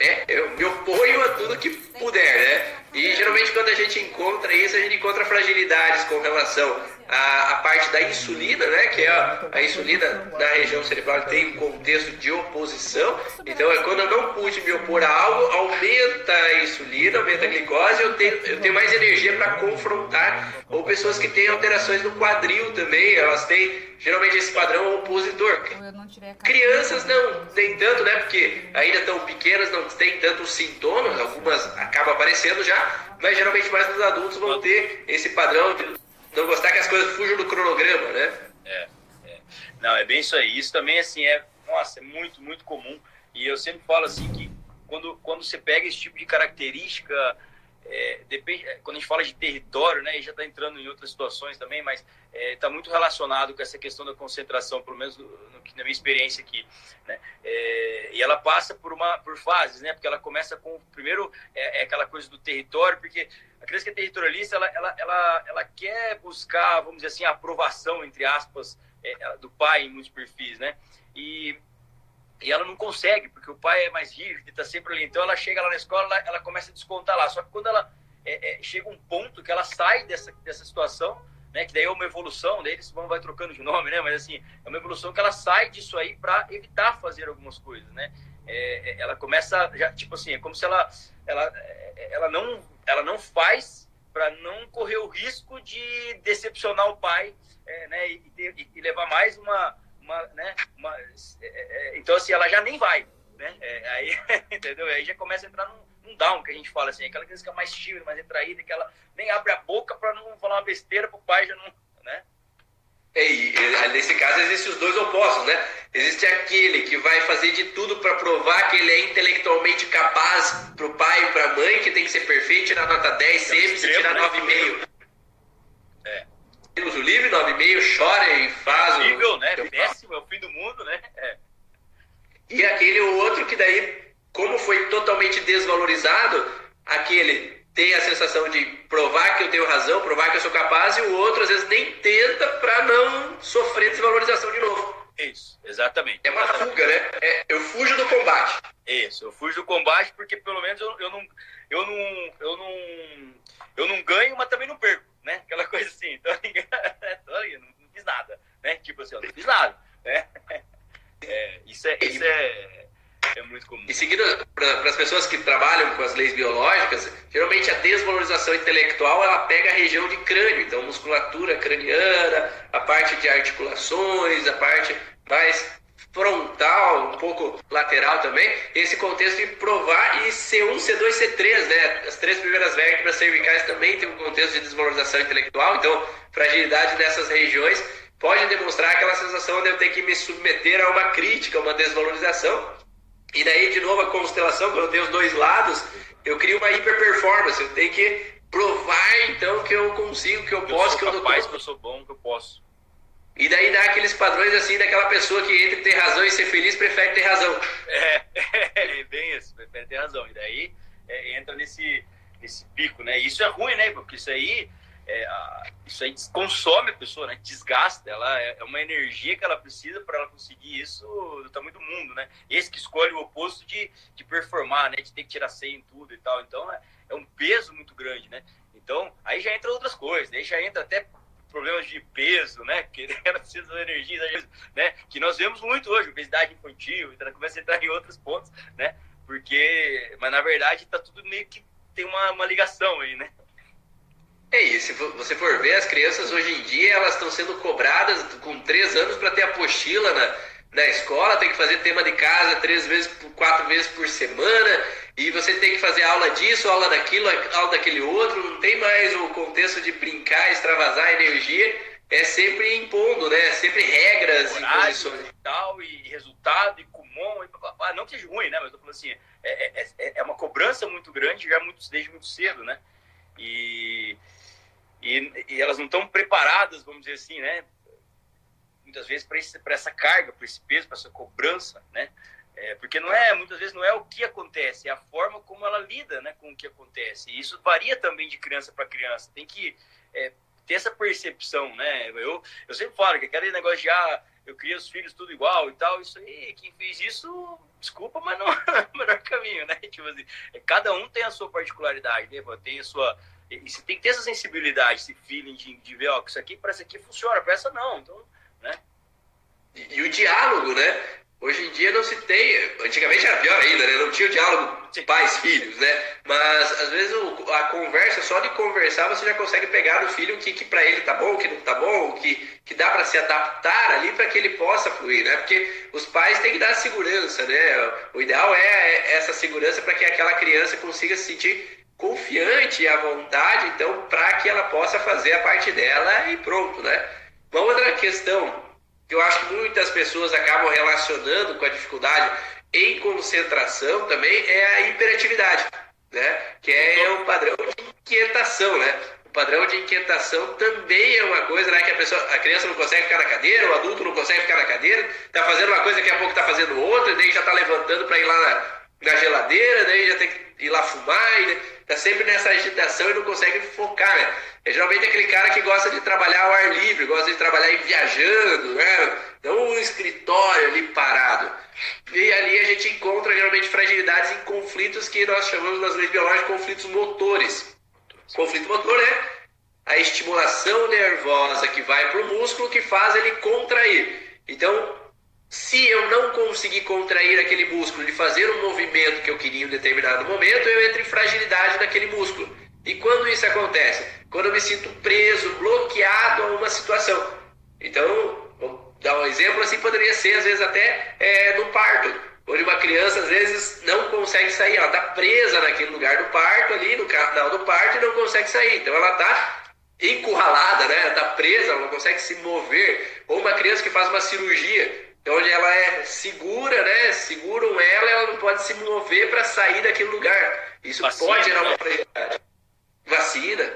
É, eu me oponho a tudo que puder, né? E geralmente quando a gente encontra isso, a gente encontra fragilidades com relação à, à parte da insulina, né? Que é a, a, insulina na região cerebral tem um contexto de oposição. Então é quando eu não pude me opor a algo, aumenta a insulina, aumenta a glicose, eu tenho, eu tenho mais energia para confrontar. Ou pessoas que têm alterações no quadril também, elas têm geralmente esse padrão opositor. Crianças não, nem tanto, né? Porque ainda tão pequenas, não tem tantos sintomas, algumas acabam aparecendo já, mas geralmente mais os adultos vão ter esse padrão de não gostar que as coisas fujam do cronograma, né? É, é. Não, é bem isso aí. Isso também, assim, é, nossa, é muito, muito comum. E eu sempre falo assim que quando, quando você pega esse tipo de característica é, depende, é, quando a gente fala de território, né, e já está entrando em outras situações também, mas está é, muito relacionado com essa questão da concentração, pelo menos no, na minha experiência aqui. Né? É, e ela passa por uma por fases, né? Porque ela começa com primeiro é, é, aquela coisa do território, porque a criança que é territorialista, ela, ela, ela, ela quer buscar, vamos dizer assim, a aprovação entre aspas é, do pai em muitos perfis, né? E e ela não consegue, porque o pai é mais rígido e está sempre ali. Então ela chega lá na escola, ela, ela começa a descontar lá. Só que quando ela é, é, chega um ponto que ela sai dessa, dessa situação, né, que daí é uma evolução, daí eles vão vai trocando de nome, né, mas assim, é uma evolução que ela sai disso aí para evitar fazer algumas coisas, né? É, é, ela começa já tipo assim, é como se ela ela é, ela não ela não faz para não correr o risco de decepcionar o pai, é, né, e, e, e levar mais uma uma, né, uma, é, é, então assim, ela já nem vai, né? É, aí, entendeu? Aí já começa a entrar num, num, down, que a gente fala assim, aquela criança que é mais tímida, mais retraída, que ela nem abre a boca para não falar uma besteira pro pai já não, né? E, nesse caso existem os dois opostos, né? Existe aquele que vai fazer de tudo para provar que ele é intelectualmente capaz pro pai e pra mãe, que tem que ser perfeito, tirar nota 10 sempre, se tirar 9,5. Temos o livre, 9,5, chora e faz. É horrível, o... né? Péssimo, é o fim do mundo, né? É. E aquele outro que daí, como foi totalmente desvalorizado, aquele tem a sensação de provar que eu tenho razão, provar que eu sou capaz, e o outro às vezes nem tenta para não sofrer desvalorização de novo. Isso, exatamente. É uma exatamente. fuga, né? É, eu fujo do combate. Isso, eu fujo do combate porque pelo menos eu, eu, não, eu, não, eu, não, eu não ganho, mas também não perco, né? Aquela coisa assim, tô tô não, fiz nada, né? Tipo assim, eu não fiz nada, né? É, isso é, isso é, é muito comum. E seguindo para as pessoas que trabalham com as leis biológicas, geralmente a desvalorização intelectual ela pega a região de crânio, então musculatura craniana, a parte de articulações, a parte mais frontal, um pouco lateral também, esse contexto de provar e C1, C2, C3, né? As três primeiras vértebras cervicais também tem um contexto de desvalorização intelectual, então fragilidade nessas regiões pode demonstrar aquela sensação de eu ter que me submeter a uma crítica, uma desvalorização, e daí, de novo, a constelação, quando tem os dois lados, eu crio uma hiperperformance. Eu tenho que provar, então, que eu consigo, que eu, eu posso, que eu capaz, que eu sou bom, que eu posso. E daí dá aqueles padrões assim daquela pessoa que entre ter razão e ser feliz prefere ter razão. É, é bem isso, prefere ter razão. E daí é, entra nesse, nesse pico, né? E isso é ruim, né? Porque isso aí é, isso aí consome a pessoa, né? Desgasta, ela é, é uma energia que ela precisa para ela conseguir isso do tamanho do mundo, né? Esse que escolhe o oposto de, de performar, né? De ter que tirar 100 em tudo e tal. Então é, é um peso muito grande, né? Então aí já entra outras coisas, aí já entra até problemas de peso, né? Que ela precisa de energia, né? Que nós vemos muito hoje, obesidade infantil, então começa a entrar em outros pontos, né? Porque, mas na verdade tá tudo meio que tem uma, uma ligação aí, né? É isso, se você for ver, as crianças hoje em dia elas estão sendo cobradas com três anos para ter apostila na, na escola, tem que fazer tema de casa três vezes, quatro vezes por semana, e você tem que fazer aula disso, aula daquilo, aula daquele outro, não tem mais o contexto de brincar, extravasar energia, é sempre impondo, né? É sempre regras e posições. E tal, e resultado, e comum, e papapá. não que seja ruim, né? Mas eu tô falando assim, é, é, é uma cobrança muito grande já muito, desde muito cedo, né? E e, e elas não estão preparadas, vamos dizer assim, né? Muitas vezes para essa carga, para esse peso, para essa cobrança, né? É, porque não é, muitas vezes não é o que acontece, é a forma como ela lida né, com o que acontece. E isso varia também de criança para criança. Tem que é, ter essa percepção, né? Eu, eu sempre falo que aquele negócio de, ah, eu crio os filhos tudo igual e tal, isso aí, quem fez isso, desculpa, mas não é o melhor caminho, né? Tipo assim, é, cada um tem a sua particularidade, né? tem a sua, e você tem que ter essa sensibilidade, esse feeling de, de ver, ó, que isso aqui para essa aqui funciona, para essa não. Então, né? E, e, o diálogo, né? Hoje em dia não se tem. Antigamente era pior ainda, né? Não tinha o diálogo pais-filhos, né? Mas às vezes o, a conversa, só de conversar, você já consegue pegar no filho o que, que para ele tá bom, o que não tá bom, o que, que dá para se adaptar ali para que ele possa fluir, né? Porque os pais têm que dar segurança, né? O ideal é essa segurança para que aquela criança consiga se sentir confiante e à vontade, então, para que ela possa fazer a parte dela e pronto, né? Uma outra questão que eu acho que muitas pessoas acabam relacionando com a dificuldade em concentração também é a hiperatividade, né? Que é o padrão de inquietação, né? O padrão de inquietação também é uma coisa, né? Que a pessoa, a criança não consegue ficar na cadeira, o adulto não consegue ficar na cadeira, tá fazendo uma coisa, daqui a pouco tá fazendo outra, e daí já tá levantando para ir lá na, na geladeira, daí já tem que ir lá fumar, e tá sempre nessa agitação e não consegue focar, né? É geralmente aquele cara que gosta de trabalhar ao ar livre, gosta de trabalhar viajando, né? Não um escritório ali parado. E ali a gente encontra geralmente fragilidades em conflitos que nós chamamos nas leis biológicas de conflitos motores. Conflito motor é a estimulação nervosa que vai para o músculo que faz ele contrair. Então, se eu não conseguir contrair aquele músculo de fazer um movimento que eu queria em um determinado momento, eu entro em fragilidade daquele músculo. E quando isso acontece? Quando eu me sinto preso, bloqueado a uma situação. Então, vou dar um exemplo assim poderia ser, às vezes, até é, no parto, onde uma criança, às vezes, não consegue sair, ela está presa naquele lugar do parto, ali no canal do parto, e não consegue sair. Então, ela está encurralada, né? Ela está presa, ela não consegue se mover. Ou uma criança que faz uma cirurgia, onde ela é segura, né? Seguram ela, ela não pode se mover para sair daquele lugar. Isso Vacina, pode gerar uma né? fragilidade. Vacina.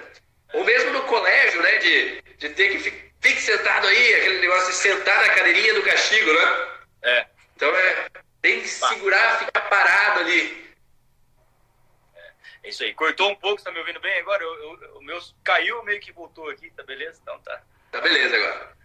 Ou mesmo no colégio, né? De, de ter que ficar fique sentado aí, aquele negócio de sentar na cadeirinha do castigo, né? É. Então é, tem que segurar, ficar parado ali. É, é isso aí. Cortou um pouco, você tá me ouvindo bem agora? o meu caiu, meio que voltou aqui, tá beleza? Então tá. Tá beleza agora.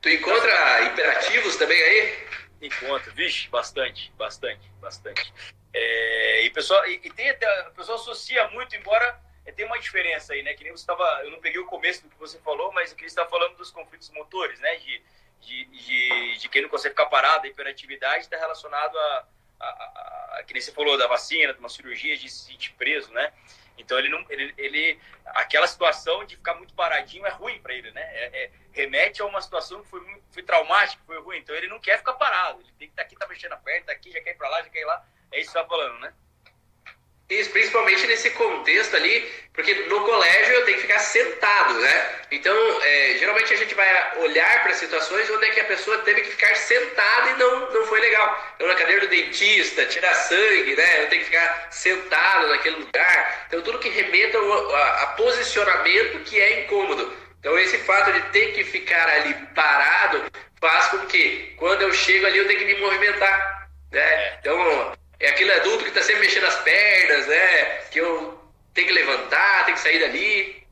Tu encontra imperativos também aí? Encontro, vixe, bastante, bastante, bastante. É, e, pessoal, e, e tem até, o pessoal associa muito, embora é, tem uma diferença aí, né? Que nem você estava, eu não peguei o começo do que você falou, mas que você está falando dos conflitos motores, né? De, de, de, de quem não consegue ficar parado, a hiperatividade está relacionado a, a, a, a, que nem você falou da vacina, de uma cirurgia, de se sentir preso, né? Então ele não, ele, ele aquela situação de ficar muito paradinho é ruim para ele, né? É, é, remete a uma situação que foi, foi traumática, foi ruim. Então ele não quer ficar parado, ele tem que estar tá aqui, tá mexendo a perna, tá aqui, já quer ir para lá, já quer ir lá. É isso que tá falando, né? Isso, principalmente nesse contexto ali, porque no colégio eu tenho que ficar sentado, né? Então, é, geralmente a gente vai olhar para situações onde é que a pessoa teve que ficar sentada e não, não foi legal. Então, na cadeira do dentista, tirar sangue, né? Eu tenho que ficar sentado naquele lugar. Então, tudo que remeta a, a posicionamento que é incômodo. Então, esse fato de ter que ficar ali parado faz com que, quando eu chego ali, eu tenho que me movimentar, né? É. Então é aquele adulto que está sempre mexendo as pernas, né? Que eu tenho que levantar, tenho que sair dali.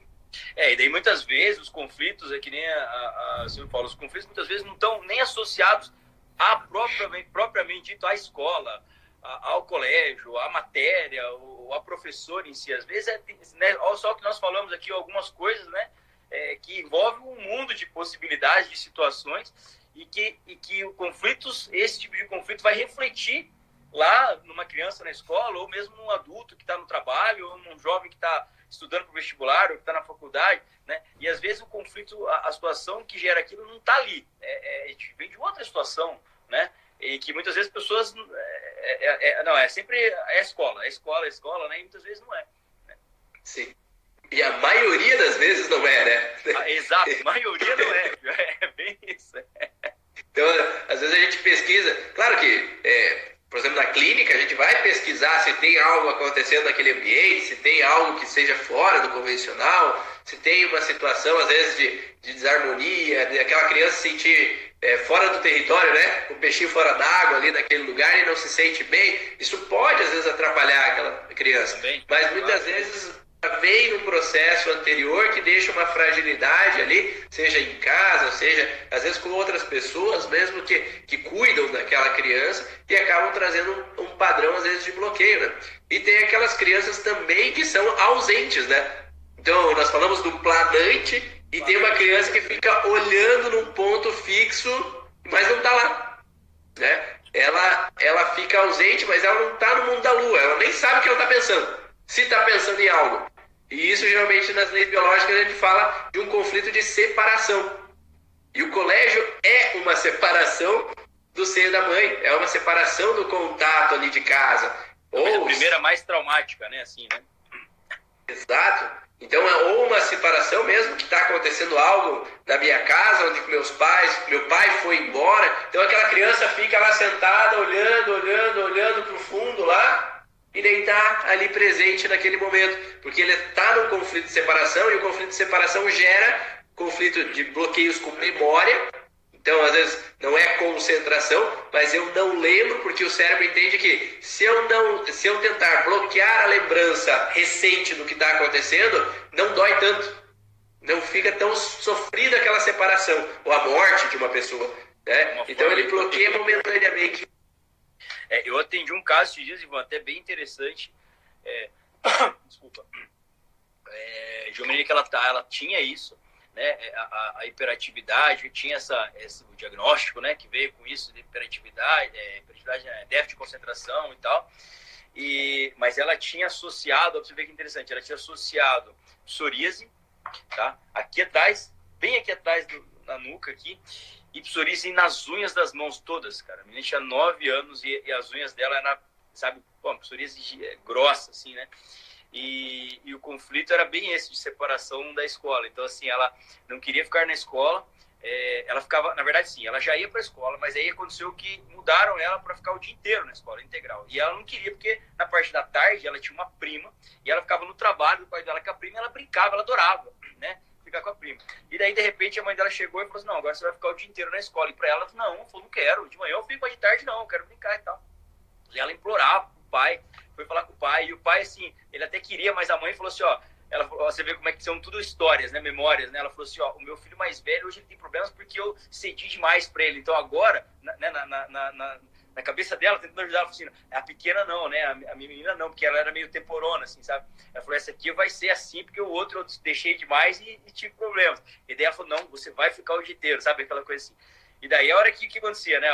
É, e daí muitas vezes os conflitos, é que nem a, a, a fala, os conflitos muitas vezes não estão nem associados a propriamente, propriamente dito à escola, a, ao colégio, à matéria, ou a professor em si. Às vezes é né, só que nós falamos aqui algumas coisas, né? É, que envolve um mundo de possibilidades, de situações, e que, e que o conflitos, esse tipo de conflito vai refletir lá numa criança na escola, ou mesmo num adulto que está no trabalho, ou num jovem que está estudando para o vestibular, ou que está na faculdade, né? E às vezes o conflito, a, a situação que gera aquilo não está ali, é, é, vem de outra situação, né? E que muitas vezes pessoas, é, é, é não, é sempre a escola, a escola, a escola, né? Algo acontecendo naquele ambiente, se tem algo que seja fora do convencional, se tem uma situação, às vezes, de, de desarmonia, de aquela criança se sentir é, fora do território, né? O peixinho fora d'água ali naquele lugar e não se sente bem. Isso pode, às vezes, atrapalhar aquela criança. Mas muitas vezes vem no processo anterior que deixa uma fragilidade ali, seja em casa, seja às vezes com outras pessoas mesmo que, que cuidam daquela criança e acabam trazendo um, um padrão às vezes de bloqueio, né? E tem aquelas crianças também que são ausentes, né? Então nós falamos do planante e tem uma criança que fica olhando num ponto fixo, mas não está lá, né? Ela, ela fica ausente, mas ela não está no mundo da lua, ela nem sabe o que ela está pensando. Se está pensando em algo, e isso geralmente nas leis biológicas a gente fala de um conflito de separação. E o colégio é uma separação do seio da mãe, é uma separação do contato ali de casa. Ou a primeira mais traumática, né? Assim, né? Exato. Então é ou uma separação mesmo, que está acontecendo algo na minha casa, onde meus pais, meu pai foi embora. Então aquela criança fica lá sentada, olhando, olhando, olhando para o fundo lá, e nem está ali presente naquele momento, porque ele está num conflito de separação e o conflito de separação gera conflito de bloqueios com memória. Então, às vezes, não é concentração, mas eu não lembro, porque o cérebro entende que se eu não, se eu tentar bloquear a lembrança recente do que está acontecendo, não dói tanto. Não fica tão sofrida aquela separação, ou a morte de uma pessoa. Né? Então, ele bloqueia momentaneamente é, eu atendi um caso esses dias, Ivan, até bem interessante. É, desculpa. É, que ela, tá, ela tinha isso, né? É, a, a hiperatividade, tinha essa, esse, o diagnóstico, né? Que veio com isso de hiperatividade, é, hiperatividade é, déficit de concentração e tal. E, mas ela tinha associado, você ver que interessante, ela tinha associado psoríase, tá? Aqui atrás, bem aqui atrás do, na nuca aqui, e psoríase nas unhas das mãos todas, cara. A menina tinha 9 anos e, e as unhas dela eram, sabe, pô, psoríase é, grossa, assim, né? E, e, o conflito era bem esse, de separação da escola. Então, assim, ela não queria ficar na escola, é, ela ficava, na verdade, sim, ela já ia para a escola, mas aí aconteceu que mudaram ela para ficar o dia inteiro na escola integral. E ela não queria, porque na parte da tarde ela tinha uma prima, e ela ficava no trabalho do pai dela com a prima, e ela brincava, ela adorava, né? Ficar com a prima. E daí, de repente, a mãe dela chegou e falou assim: Não, agora você vai ficar o dia inteiro na escola. E para ela, Não, falou, não quero, de manhã eu fico, mas de tarde não, eu quero brincar e tal. E ela implorava o pai foi falar com o pai, e o pai, assim, ele até queria, mas a mãe falou assim, ó, ela você vê como é que são tudo histórias, né, memórias, né? Ela falou assim, ó, o meu filho mais velho hoje ele tem problemas porque eu cedi demais para ele. Então agora, né, na, na, na, na, na cabeça dela, tentando ajudar, ela falou assim, a pequena não, né? A, a menina não, porque ela era meio temporona, assim, sabe? Ela falou, essa aqui vai ser assim porque o outro eu deixei demais e, e tive problemas. E daí ela falou, não, você vai ficar o dia inteiro, sabe? Aquela coisa assim. E daí a hora que, que acontecia, né?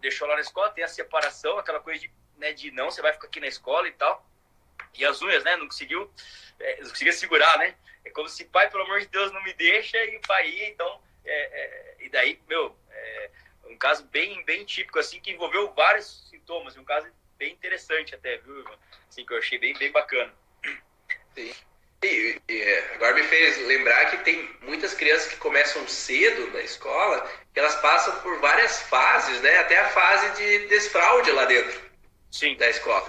Deixou lá na escola, tem a separação, aquela coisa de né, de não, você vai ficar aqui na escola e tal. E as unhas, né, não conseguiu, é, não conseguia segurar, né? É como se, pai, pelo amor de Deus, não me deixa e pai então, é, é, e daí, meu, é, caso bem, bem típico, assim, que envolveu vários sintomas, um caso bem interessante até, viu, Assim, que eu achei bem, bem bacana. Sim. E, e, é, agora me fez lembrar que tem muitas crianças que começam cedo na escola, que elas passam por várias fases, né? Até a fase de desfraude lá dentro. Sim. da escola.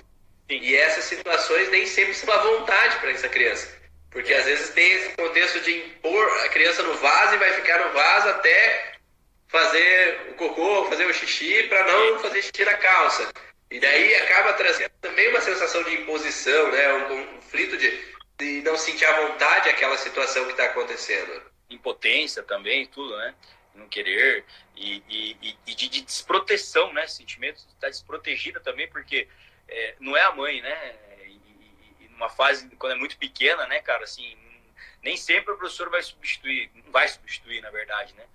Sim. E essas situações nem sempre são à vontade para essa criança. Porque é. às vezes tem esse contexto de impor a criança no vaso e vai ficar no vaso até fazer o cocô, fazer o xixi, para não fazer xixi na calça. E daí acaba trazendo também uma sensação de imposição, né? um conflito de, de não sentir à vontade aquela situação que está acontecendo. Impotência também, tudo, né? não querer e, e, e de, de, desproteção, né? Sentimento de estar desprotegida também, porque é, não é a mãe, né? E, e, numa fase, quando é muito pequena, né, cara, assim, nem sempre o professor vai substituir, não vai substituir, na verdade, né?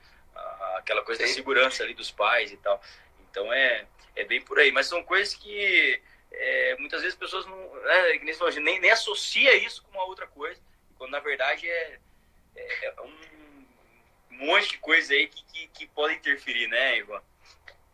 Aquela coisa Sim. da segurança ali dos pais e tal. Então é, é bem por aí. Mas são coisas que é, muitas vezes as pessoas não. Né, nem, nem associa isso com uma outra coisa, quando na verdade é, é, é um monte de coisa aí que, que, que podem interferir, né, Ivan?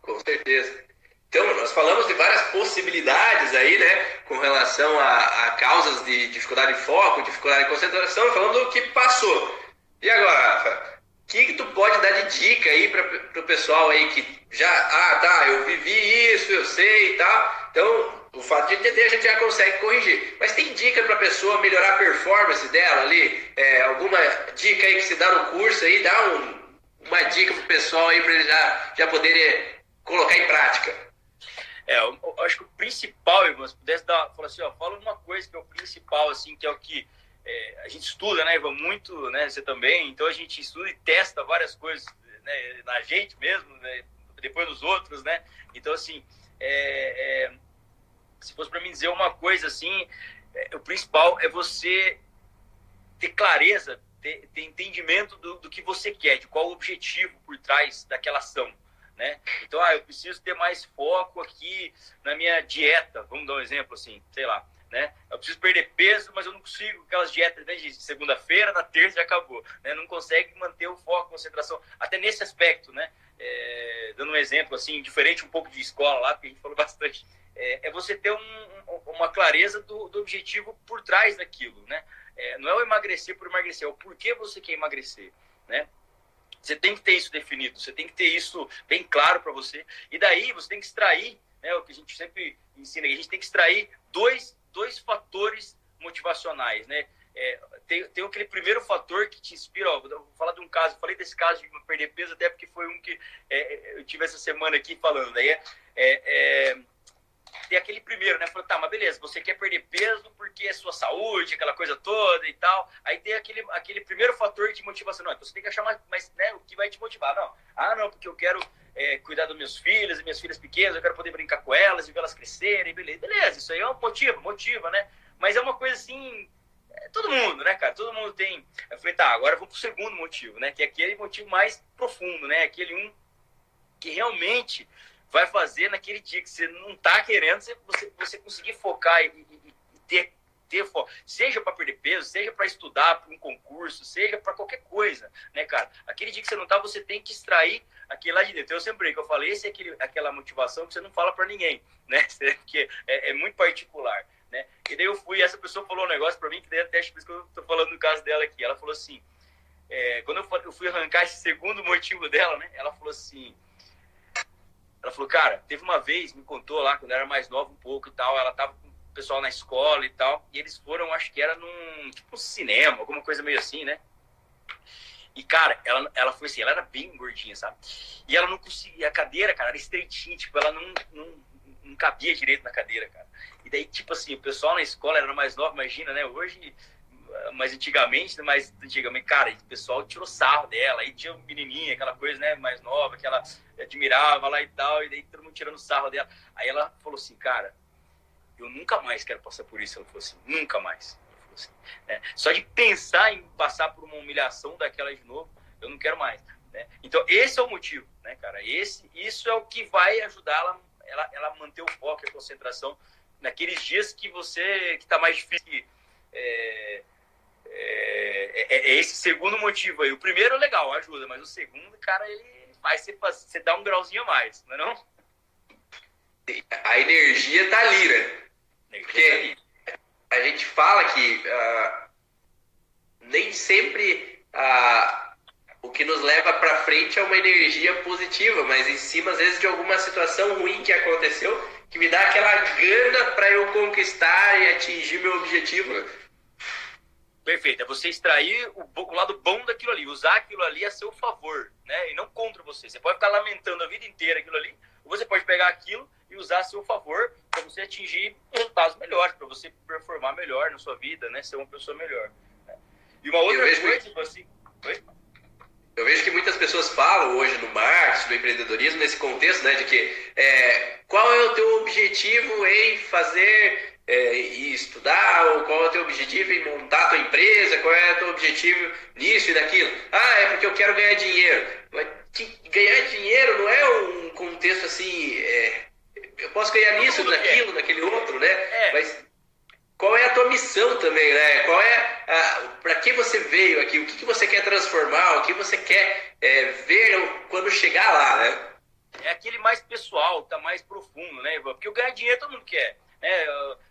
Com certeza. Então, nós falamos de várias possibilidades aí, né, com relação a, a causas de dificuldade de foco, dificuldade de concentração, falando do que passou. E agora, Rafa, que, que tu pode dar de dica aí para o pessoal aí que já, ah, tá, eu vivi isso, eu sei e tal. Então, o fato de entender a gente já consegue corrigir. Mas tem dica para a pessoa melhorar a performance dela ali? É, alguma dica aí que se dá no curso aí? Dá um, uma dica para o pessoal aí para eles já, já poderem colocar em prática. É, eu, eu acho que o principal, Ivan, se pudesse dar, falar assim, ó, fala uma coisa que é o principal, assim, que é o que é, a gente estuda, né, Ivan, muito, né, você também, então a gente estuda e testa várias coisas, né, na gente mesmo, né, depois nos outros, né, então, assim, é, é se fosse para mim dizer uma coisa assim, é, o principal é você ter clareza, ter, ter entendimento do, do, que você quer, de qual o objetivo por trás daquela ação. Né? Então, ah, eu preciso ter mais foco aqui na minha dieta. Vamos dar um exemplo assim, sei lá. Né? Eu preciso perder peso, mas eu não consigo aquelas dietas né, de segunda-feira, na terça já acabou. Né? Não consegue manter o foco, concentração. Até nesse aspecto, né? É, dando um exemplo assim, diferente um pouco de escola lá, porque a gente falou bastante é, é você ter um, uma clareza do, do, objetivo por trás daquilo, né? É, não é o emagrecer por emagrecer, é o porquê você quer emagrecer, né? Você tem que ter isso definido, você tem que ter isso bem claro para você. E daí você tem que extrair, né, o que a gente sempre ensina, a gente tem que extrair dois, dois fatores motivacionais, né? É, tem, tem aquele primeiro fator que te inspira. Ó, vou falar de um caso, falei desse caso de perder peso, até porque foi um que é, é eu tive essa semana aqui falando. Daí é, é tem aquele primeiro, né? Falou, tá, mas beleza, você quer perder peso porque é sua saúde, aquela coisa toda e tal. Aí tem aquele, aquele primeiro fator de motivação. Não, então você tem que achar mais, mais né, o que vai te motivar. Não, ah, não, porque eu quero é, cuidar dos meus filhos e minhas filhas pequenas, eu quero poder brincar com elas e vê-las crescerem, beleza. Beleza, isso aí é um motivo, motiva, né? Mas é uma coisa assim, é, todo mundo, né, cara? Todo mundo tem. Eu falei, tá, agora vamos pro segundo motivo, né? Que é aquele motivo mais profundo, né? Aquele um que realmente vai fazer naquele dia que você não está querendo, você, você, conseguir focar e, e, e, ter ter foco, seja para perder peso, seja para estudar para um concurso, seja para qualquer coisa, né, cara? Aquele dia que você não tá, você tem que extrair aquilo lá de dentro. Eu sempre que eu falei, esse é aquele, aquela motivação que você não fala para ninguém, né? Porque é, é, muito particular, né? E daí eu fui, essa pessoa falou um negócio para mim que daí até acho que eu tô falando no caso dela aqui. Ela falou assim, é, quando eu fui arrancar esse segundo motivo dela, né? Ela falou assim, ela falou, cara, teve uma vez, me contou lá, quando era mais nova um pouco e tal, ela tava com o pessoal na escola e tal, e eles foram, acho que era num, tipo, um cinema, alguma coisa meio assim, né? E, cara, ela, ela foi assim, ela era bem gordinha, sabe? E ela não conseguia, a cadeira, cara, era estreitinha, tipo, ela não, não, não cabia direito na cadeira, cara. E daí, tipo assim, o pessoal na escola era mais novo, imagina, né? Hoje mais antigamente, né, mais antigamente, cara, o pessoal tirou sarro dela, aí tinha menininha, aquela coisa, né, mais nova, que ela admirava lá e tal, e daí todo mundo tirando sarro dela. Aí ela falou assim, cara, eu nunca mais quero passar por isso. Ela falou assim, nunca mais. Assim, né? Só de pensar em passar por uma humilhação daquela de novo, eu não quero mais. Né? Então, esse é o motivo, né, cara? Esse, isso é o que vai ajudar ela, ela, ela manter o foco e a concentração naqueles dias que você, que tá mais difícil, é, é, é, é, esse segundo motivo aí. O primeiro é legal, ajuda, mas o segundo, cara, ele faz você, você dar um grauzinho a mais, não é não? A energia tá ali, né? Porque a gente fala que uh, nem sempre uh, o que nos leva para frente é uma energia positiva, mas em cima, às vezes, de alguma situação ruim que aconteceu, que me dá aquela gana para eu conquistar e atingir meu objetivo. Perfeito. É você extrair o, o, lado bom daquilo ali, usar aquilo ali a seu favor, né? E não contra você. Você pode ficar lamentando a vida inteira aquilo ali, ou você pode pegar aquilo e usar a seu favor para você atingir resultados melhores, para você performar melhor na sua vida, né? Ser uma pessoa melhor. Né? E uma outra coisa, que... tipo assim. Oi? Eu vejo que muitas pessoas falam hoje no marketing, no empreendedorismo, nesse contexto, né, de que é, qual é o teu objetivo em fazer é, e estudar, ou qual é o teu objetivo em montar a tua empresa, qual é o teu objetivo nisso e daquilo. Ah, é porque eu quero ganhar dinheiro. Mas ganhar dinheiro não é um contexto assim, é, eu posso ganhar nisso, naquilo, naquele outro, né? É. Mas qual é a tua missão também, né? Qual é para que você veio aqui? O que, que você quer transformar? O que você quer é, ver quando chegar lá, né? É aquele mais pessoal, tá mais profundo, né? Porque o ganhar dinheiro todo mundo quer, né?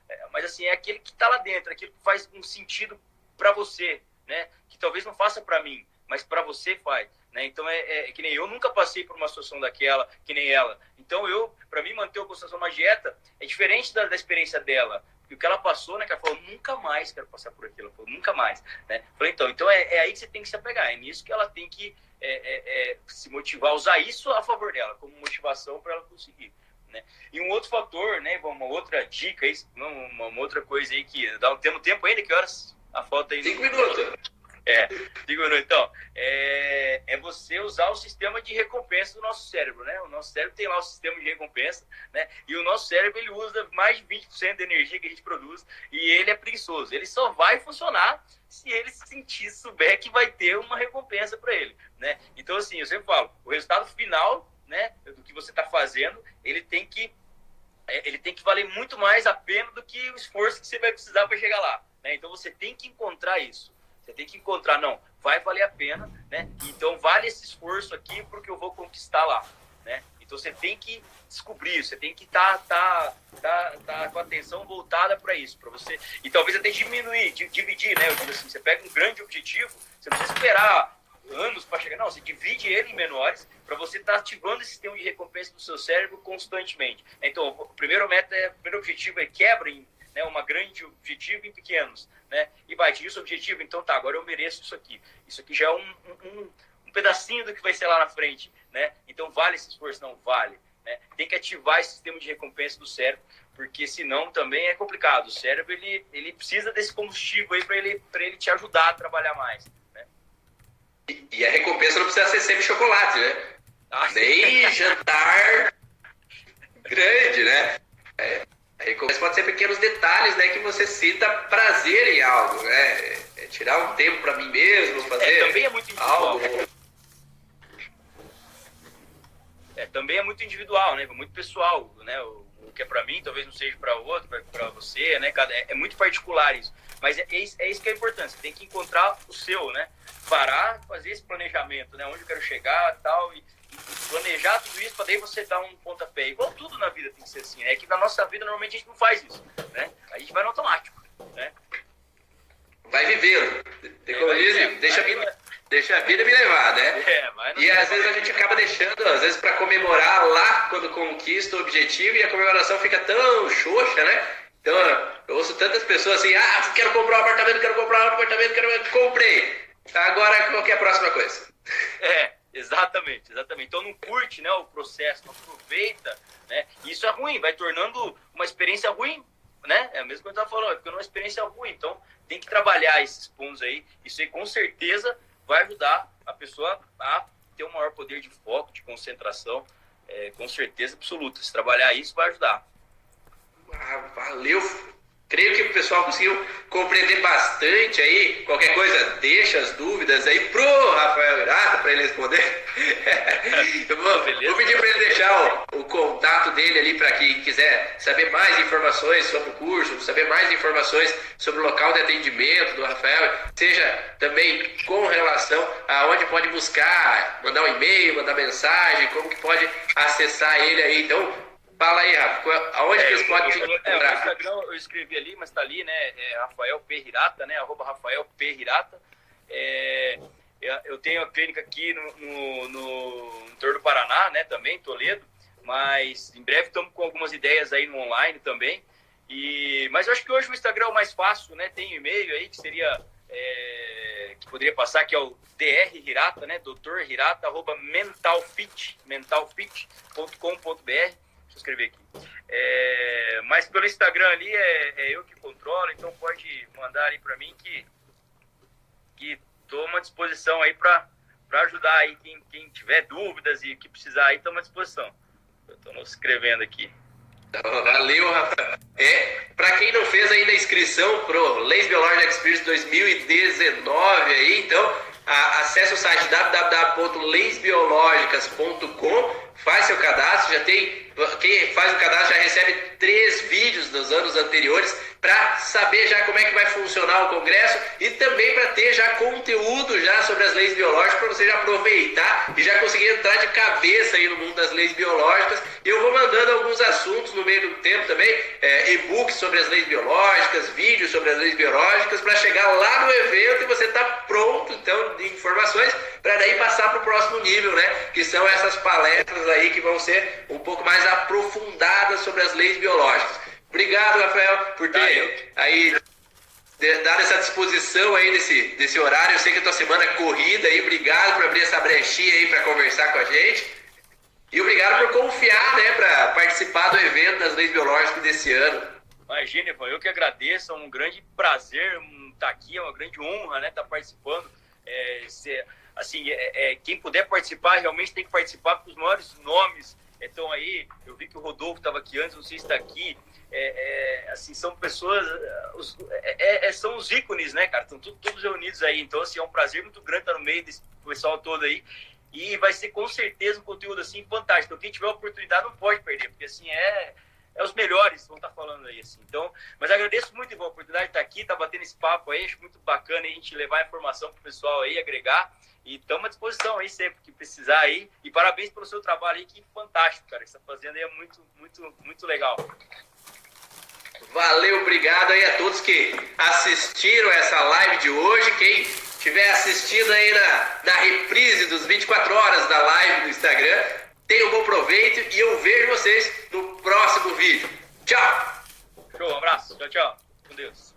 É, mas assim, é aquele que está lá dentro, aquele que faz um sentido para você, né? Que talvez não faça para mim, mas para você faz, né? Então é, é, é, que nem eu nunca passei por uma situação daquela, que nem ela. Então eu, para mim manter a concentração uma dieta é diferente da, da experiência dela. E o que ela passou, né, que ela falou, nunca mais quero passar por aquilo. Ela falou, nunca mais, né? Falei, então, então é, é aí que você tem que se apegar, é nisso que ela tem que é, é, é se motivar, usar isso a favor dela, como motivação para ela conseguir. Né? E um outro fator, né, uma outra dica, uma, uma outra coisa aí que dá, temos tempo ainda, que horas a foto aí? Cinco minutos. É, cinco minutos. Então, é, é você usar o sistema de recompensa do nosso cérebro, né? O nosso cérebro tem lá o sistema de recompensa, né? E o nosso cérebro, ele usa mais de 20% da energia que a gente produz e ele é preguiçoso. Ele só vai funcionar se ele sentir, souber que vai ter uma recompensa para ele, né? Então, assim, eu sempre falo, o resultado final né, do que você está fazendo, ele tem que é, ele tem que valer muito mais a pena do que o esforço que você vai precisar para chegar lá. Né? Então você tem que encontrar isso. Você tem que encontrar, não, vai valer a pena, né? Então vale esse esforço aqui porque eu vou conquistar lá, né? Então você tem que descobrir, você tem que estar tá, tá, tá, tá com a atenção voltada para isso, para você. E talvez até diminuir, dividir, né? Eu digo assim, você pega um grande objetivo, você não precisa esperar anos para chegar. Não, você divide ele em menores para você estar tá ativando esse sistema de recompensa do seu cérebro constantemente. Então, o primeiro meta, é, o primeiro objetivo é quebra em né, uma grande objetivo em pequenos, né? E atingir esse objetivo, então tá, agora eu mereço isso aqui. Isso aqui já é um, um, um pedacinho do que vai ser lá na frente, né? Então vale esse esforço? Não, vale. Né? Tem que ativar esse sistema de recompensa do cérebro, porque senão também é complicado. O cérebro ele, ele precisa desse combustível aí para ele, ele te ajudar a trabalhar mais. E, a recompensa não precisa ser sempre chocolate, né? Nem jantar grande, né? É, a recompensa pode ser pequenos detalhes, né? Que você sinta prazer em algo, né? É tirar um tempo para mim mesmo, fazer é, também é algo. É, também é muito individual, né? Muito pessoal, né? O o que é para mim, talvez não seja para outro, para você, né? É, é, muito particular isso. Mas é, é, isso, é isso que é importante. Você tem que encontrar o seu, né? Parar, fazer esse planejamento, né? Onde eu quero chegar, tal e, e planejar tudo isso para daí você dar um pontapé. Igual tudo na vida tem que ser assim. É que na nossa vida normalmente a gente não faz isso, né? A gente vai no automático, né? Vai vivendo. Como dizem, deixa a vida, deixa a vida me levar, né? É, e às vezes a gente acaba deixando, às vezes para comemorar lá quando conquista o objetivo e a comemoração fica tão xoxa, né? Então, eu ouço tantas pessoas assim, ah, quero comprar um apartamento, quero comprar um apartamento, quero... Comprei. Agora, qual é a próxima coisa? É, exatamente, exatamente. Então não curte né, o processo, não aproveita, né? Isso é ruim, vai tornando uma experiência ruim, né? É a mesma coisa que eu estava falando, ficando uma experiência ruim. Então tem que trabalhar esses pontos aí. Isso aí com certeza vai ajudar a pessoa a ter um maior poder de foco, de concentração, é, com certeza absoluta. Se trabalhar isso vai ajudar. Ah, valeu Creio que o pessoal conseguiu compreender bastante aí. Qualquer coisa, deixa as dúvidas aí pro Rafael Irata para ele responder. vou, vou, pedir para ele deixar o, o, contato dele ali para quem quiser saber mais informações sobre o curso, saber mais informações sobre o local de atendimento do Rafael, seja também com relação a onde pode buscar, mandar um e-mail, mandar mensagem, como que pode acessar ele aí. Então, Fala aí, Rafa, aonde é, que eles podem te encontrar? É, o Instagram eu escrevi ali, mas tá ali, né? É Rafael Perrirata, né? Arroba Rafael Perrirata. É, eu tenho a clínica aqui no, no, no interior do Paraná, né? Também, Toledo. Mas em breve estamos com algumas ideias aí no online também. E, mas eu acho que hoje o Instagram é o mais fácil, né? Tem um e-mail aí que seria é, que poderia passar, que é o dr Hirata, né? Doutor Hirata, arroba mentalfit, mentalfit.com.br. Deixa eu escrever aqui. É, mas pelo Instagram ali é, é, eu que controlo, então pode mandar aí para mim que que estou à disposição aí para ajudar aí quem, quem tiver dúvidas e que precisar aí, estamos à disposição. Estou escrevendo aqui. Valeu, Rafael. É, para quem não fez ainda a inscrição pro Leis Biológica Experience 2019 aí, então a, acesse o site www.leisbiológicas.com, faz seu cadastro, já tem quem faz o cadastro já recebe três vídeos dos anos anteriores para saber já como é que vai funcionar o congresso e também para ter já conteúdo já sobre as leis biológicas para você já aproveitar e já conseguir entrar de cabeça aí no mundo das leis biológicas. Eu vou mandando alguns assuntos no meio do tempo também, é, e-books sobre as leis biológicas, vídeos sobre as leis biológicas para chegar lá no evento e você tá pronto então de informações para daí passar para o próximo nível, né? Que são essas palestras aí que vão ser um pouco mais aprofundadas sobre as leis biológicas. Obrigado, Rafael, por ter aí dado essa disposição aí desse, desse horário. Eu sei que a tua semana é corrida aí. Obrigado por abrir essa brechinha aí para conversar com a gente. E obrigado por confiar, né, para participar do evento das leis biológicas desse ano. Imagina, Ivan, eu que agradeço, é um grande prazer estar aqui, é uma grande honra, né, estar participando. É, ser, assim, é, é, quem puder participar, realmente tem que participar, porque os maiores nomes estão aí. Eu vi que o Rodolfo estava aqui antes, não sei se está aqui. É, é, assim, são pessoas, os, é, é, são os ícones, né, cara? Estão todos reunidos aí. Então, assim, é um prazer muito grande estar no meio desse pessoal todo aí. E vai ser com certeza um conteúdo assim fantástico. Então, quem tiver a oportunidade não pode perder, porque assim é é os melhores vão estar falando aí, assim. Então, mas agradeço muito a oportunidade de estar aqui, estar batendo esse papo aí, acho muito bacana a gente levar informação pro pessoal aí, agregar. E estamos à disposição aí sempre que precisar aí. E parabéns pelo seu trabalho aí, que fantástico, cara. Que você está fazendo aí é muito, muito, muito legal. Valeu, obrigado aí a todos que assistiram essa live de hoje. Quem estiver assistindo aí na, na reprise dos 24 horas da live do Instagram, tenha um bom proveito e eu vejo vocês no próximo vídeo. Tchau! Show, um abraço. Tchau, tchau. Com Deus.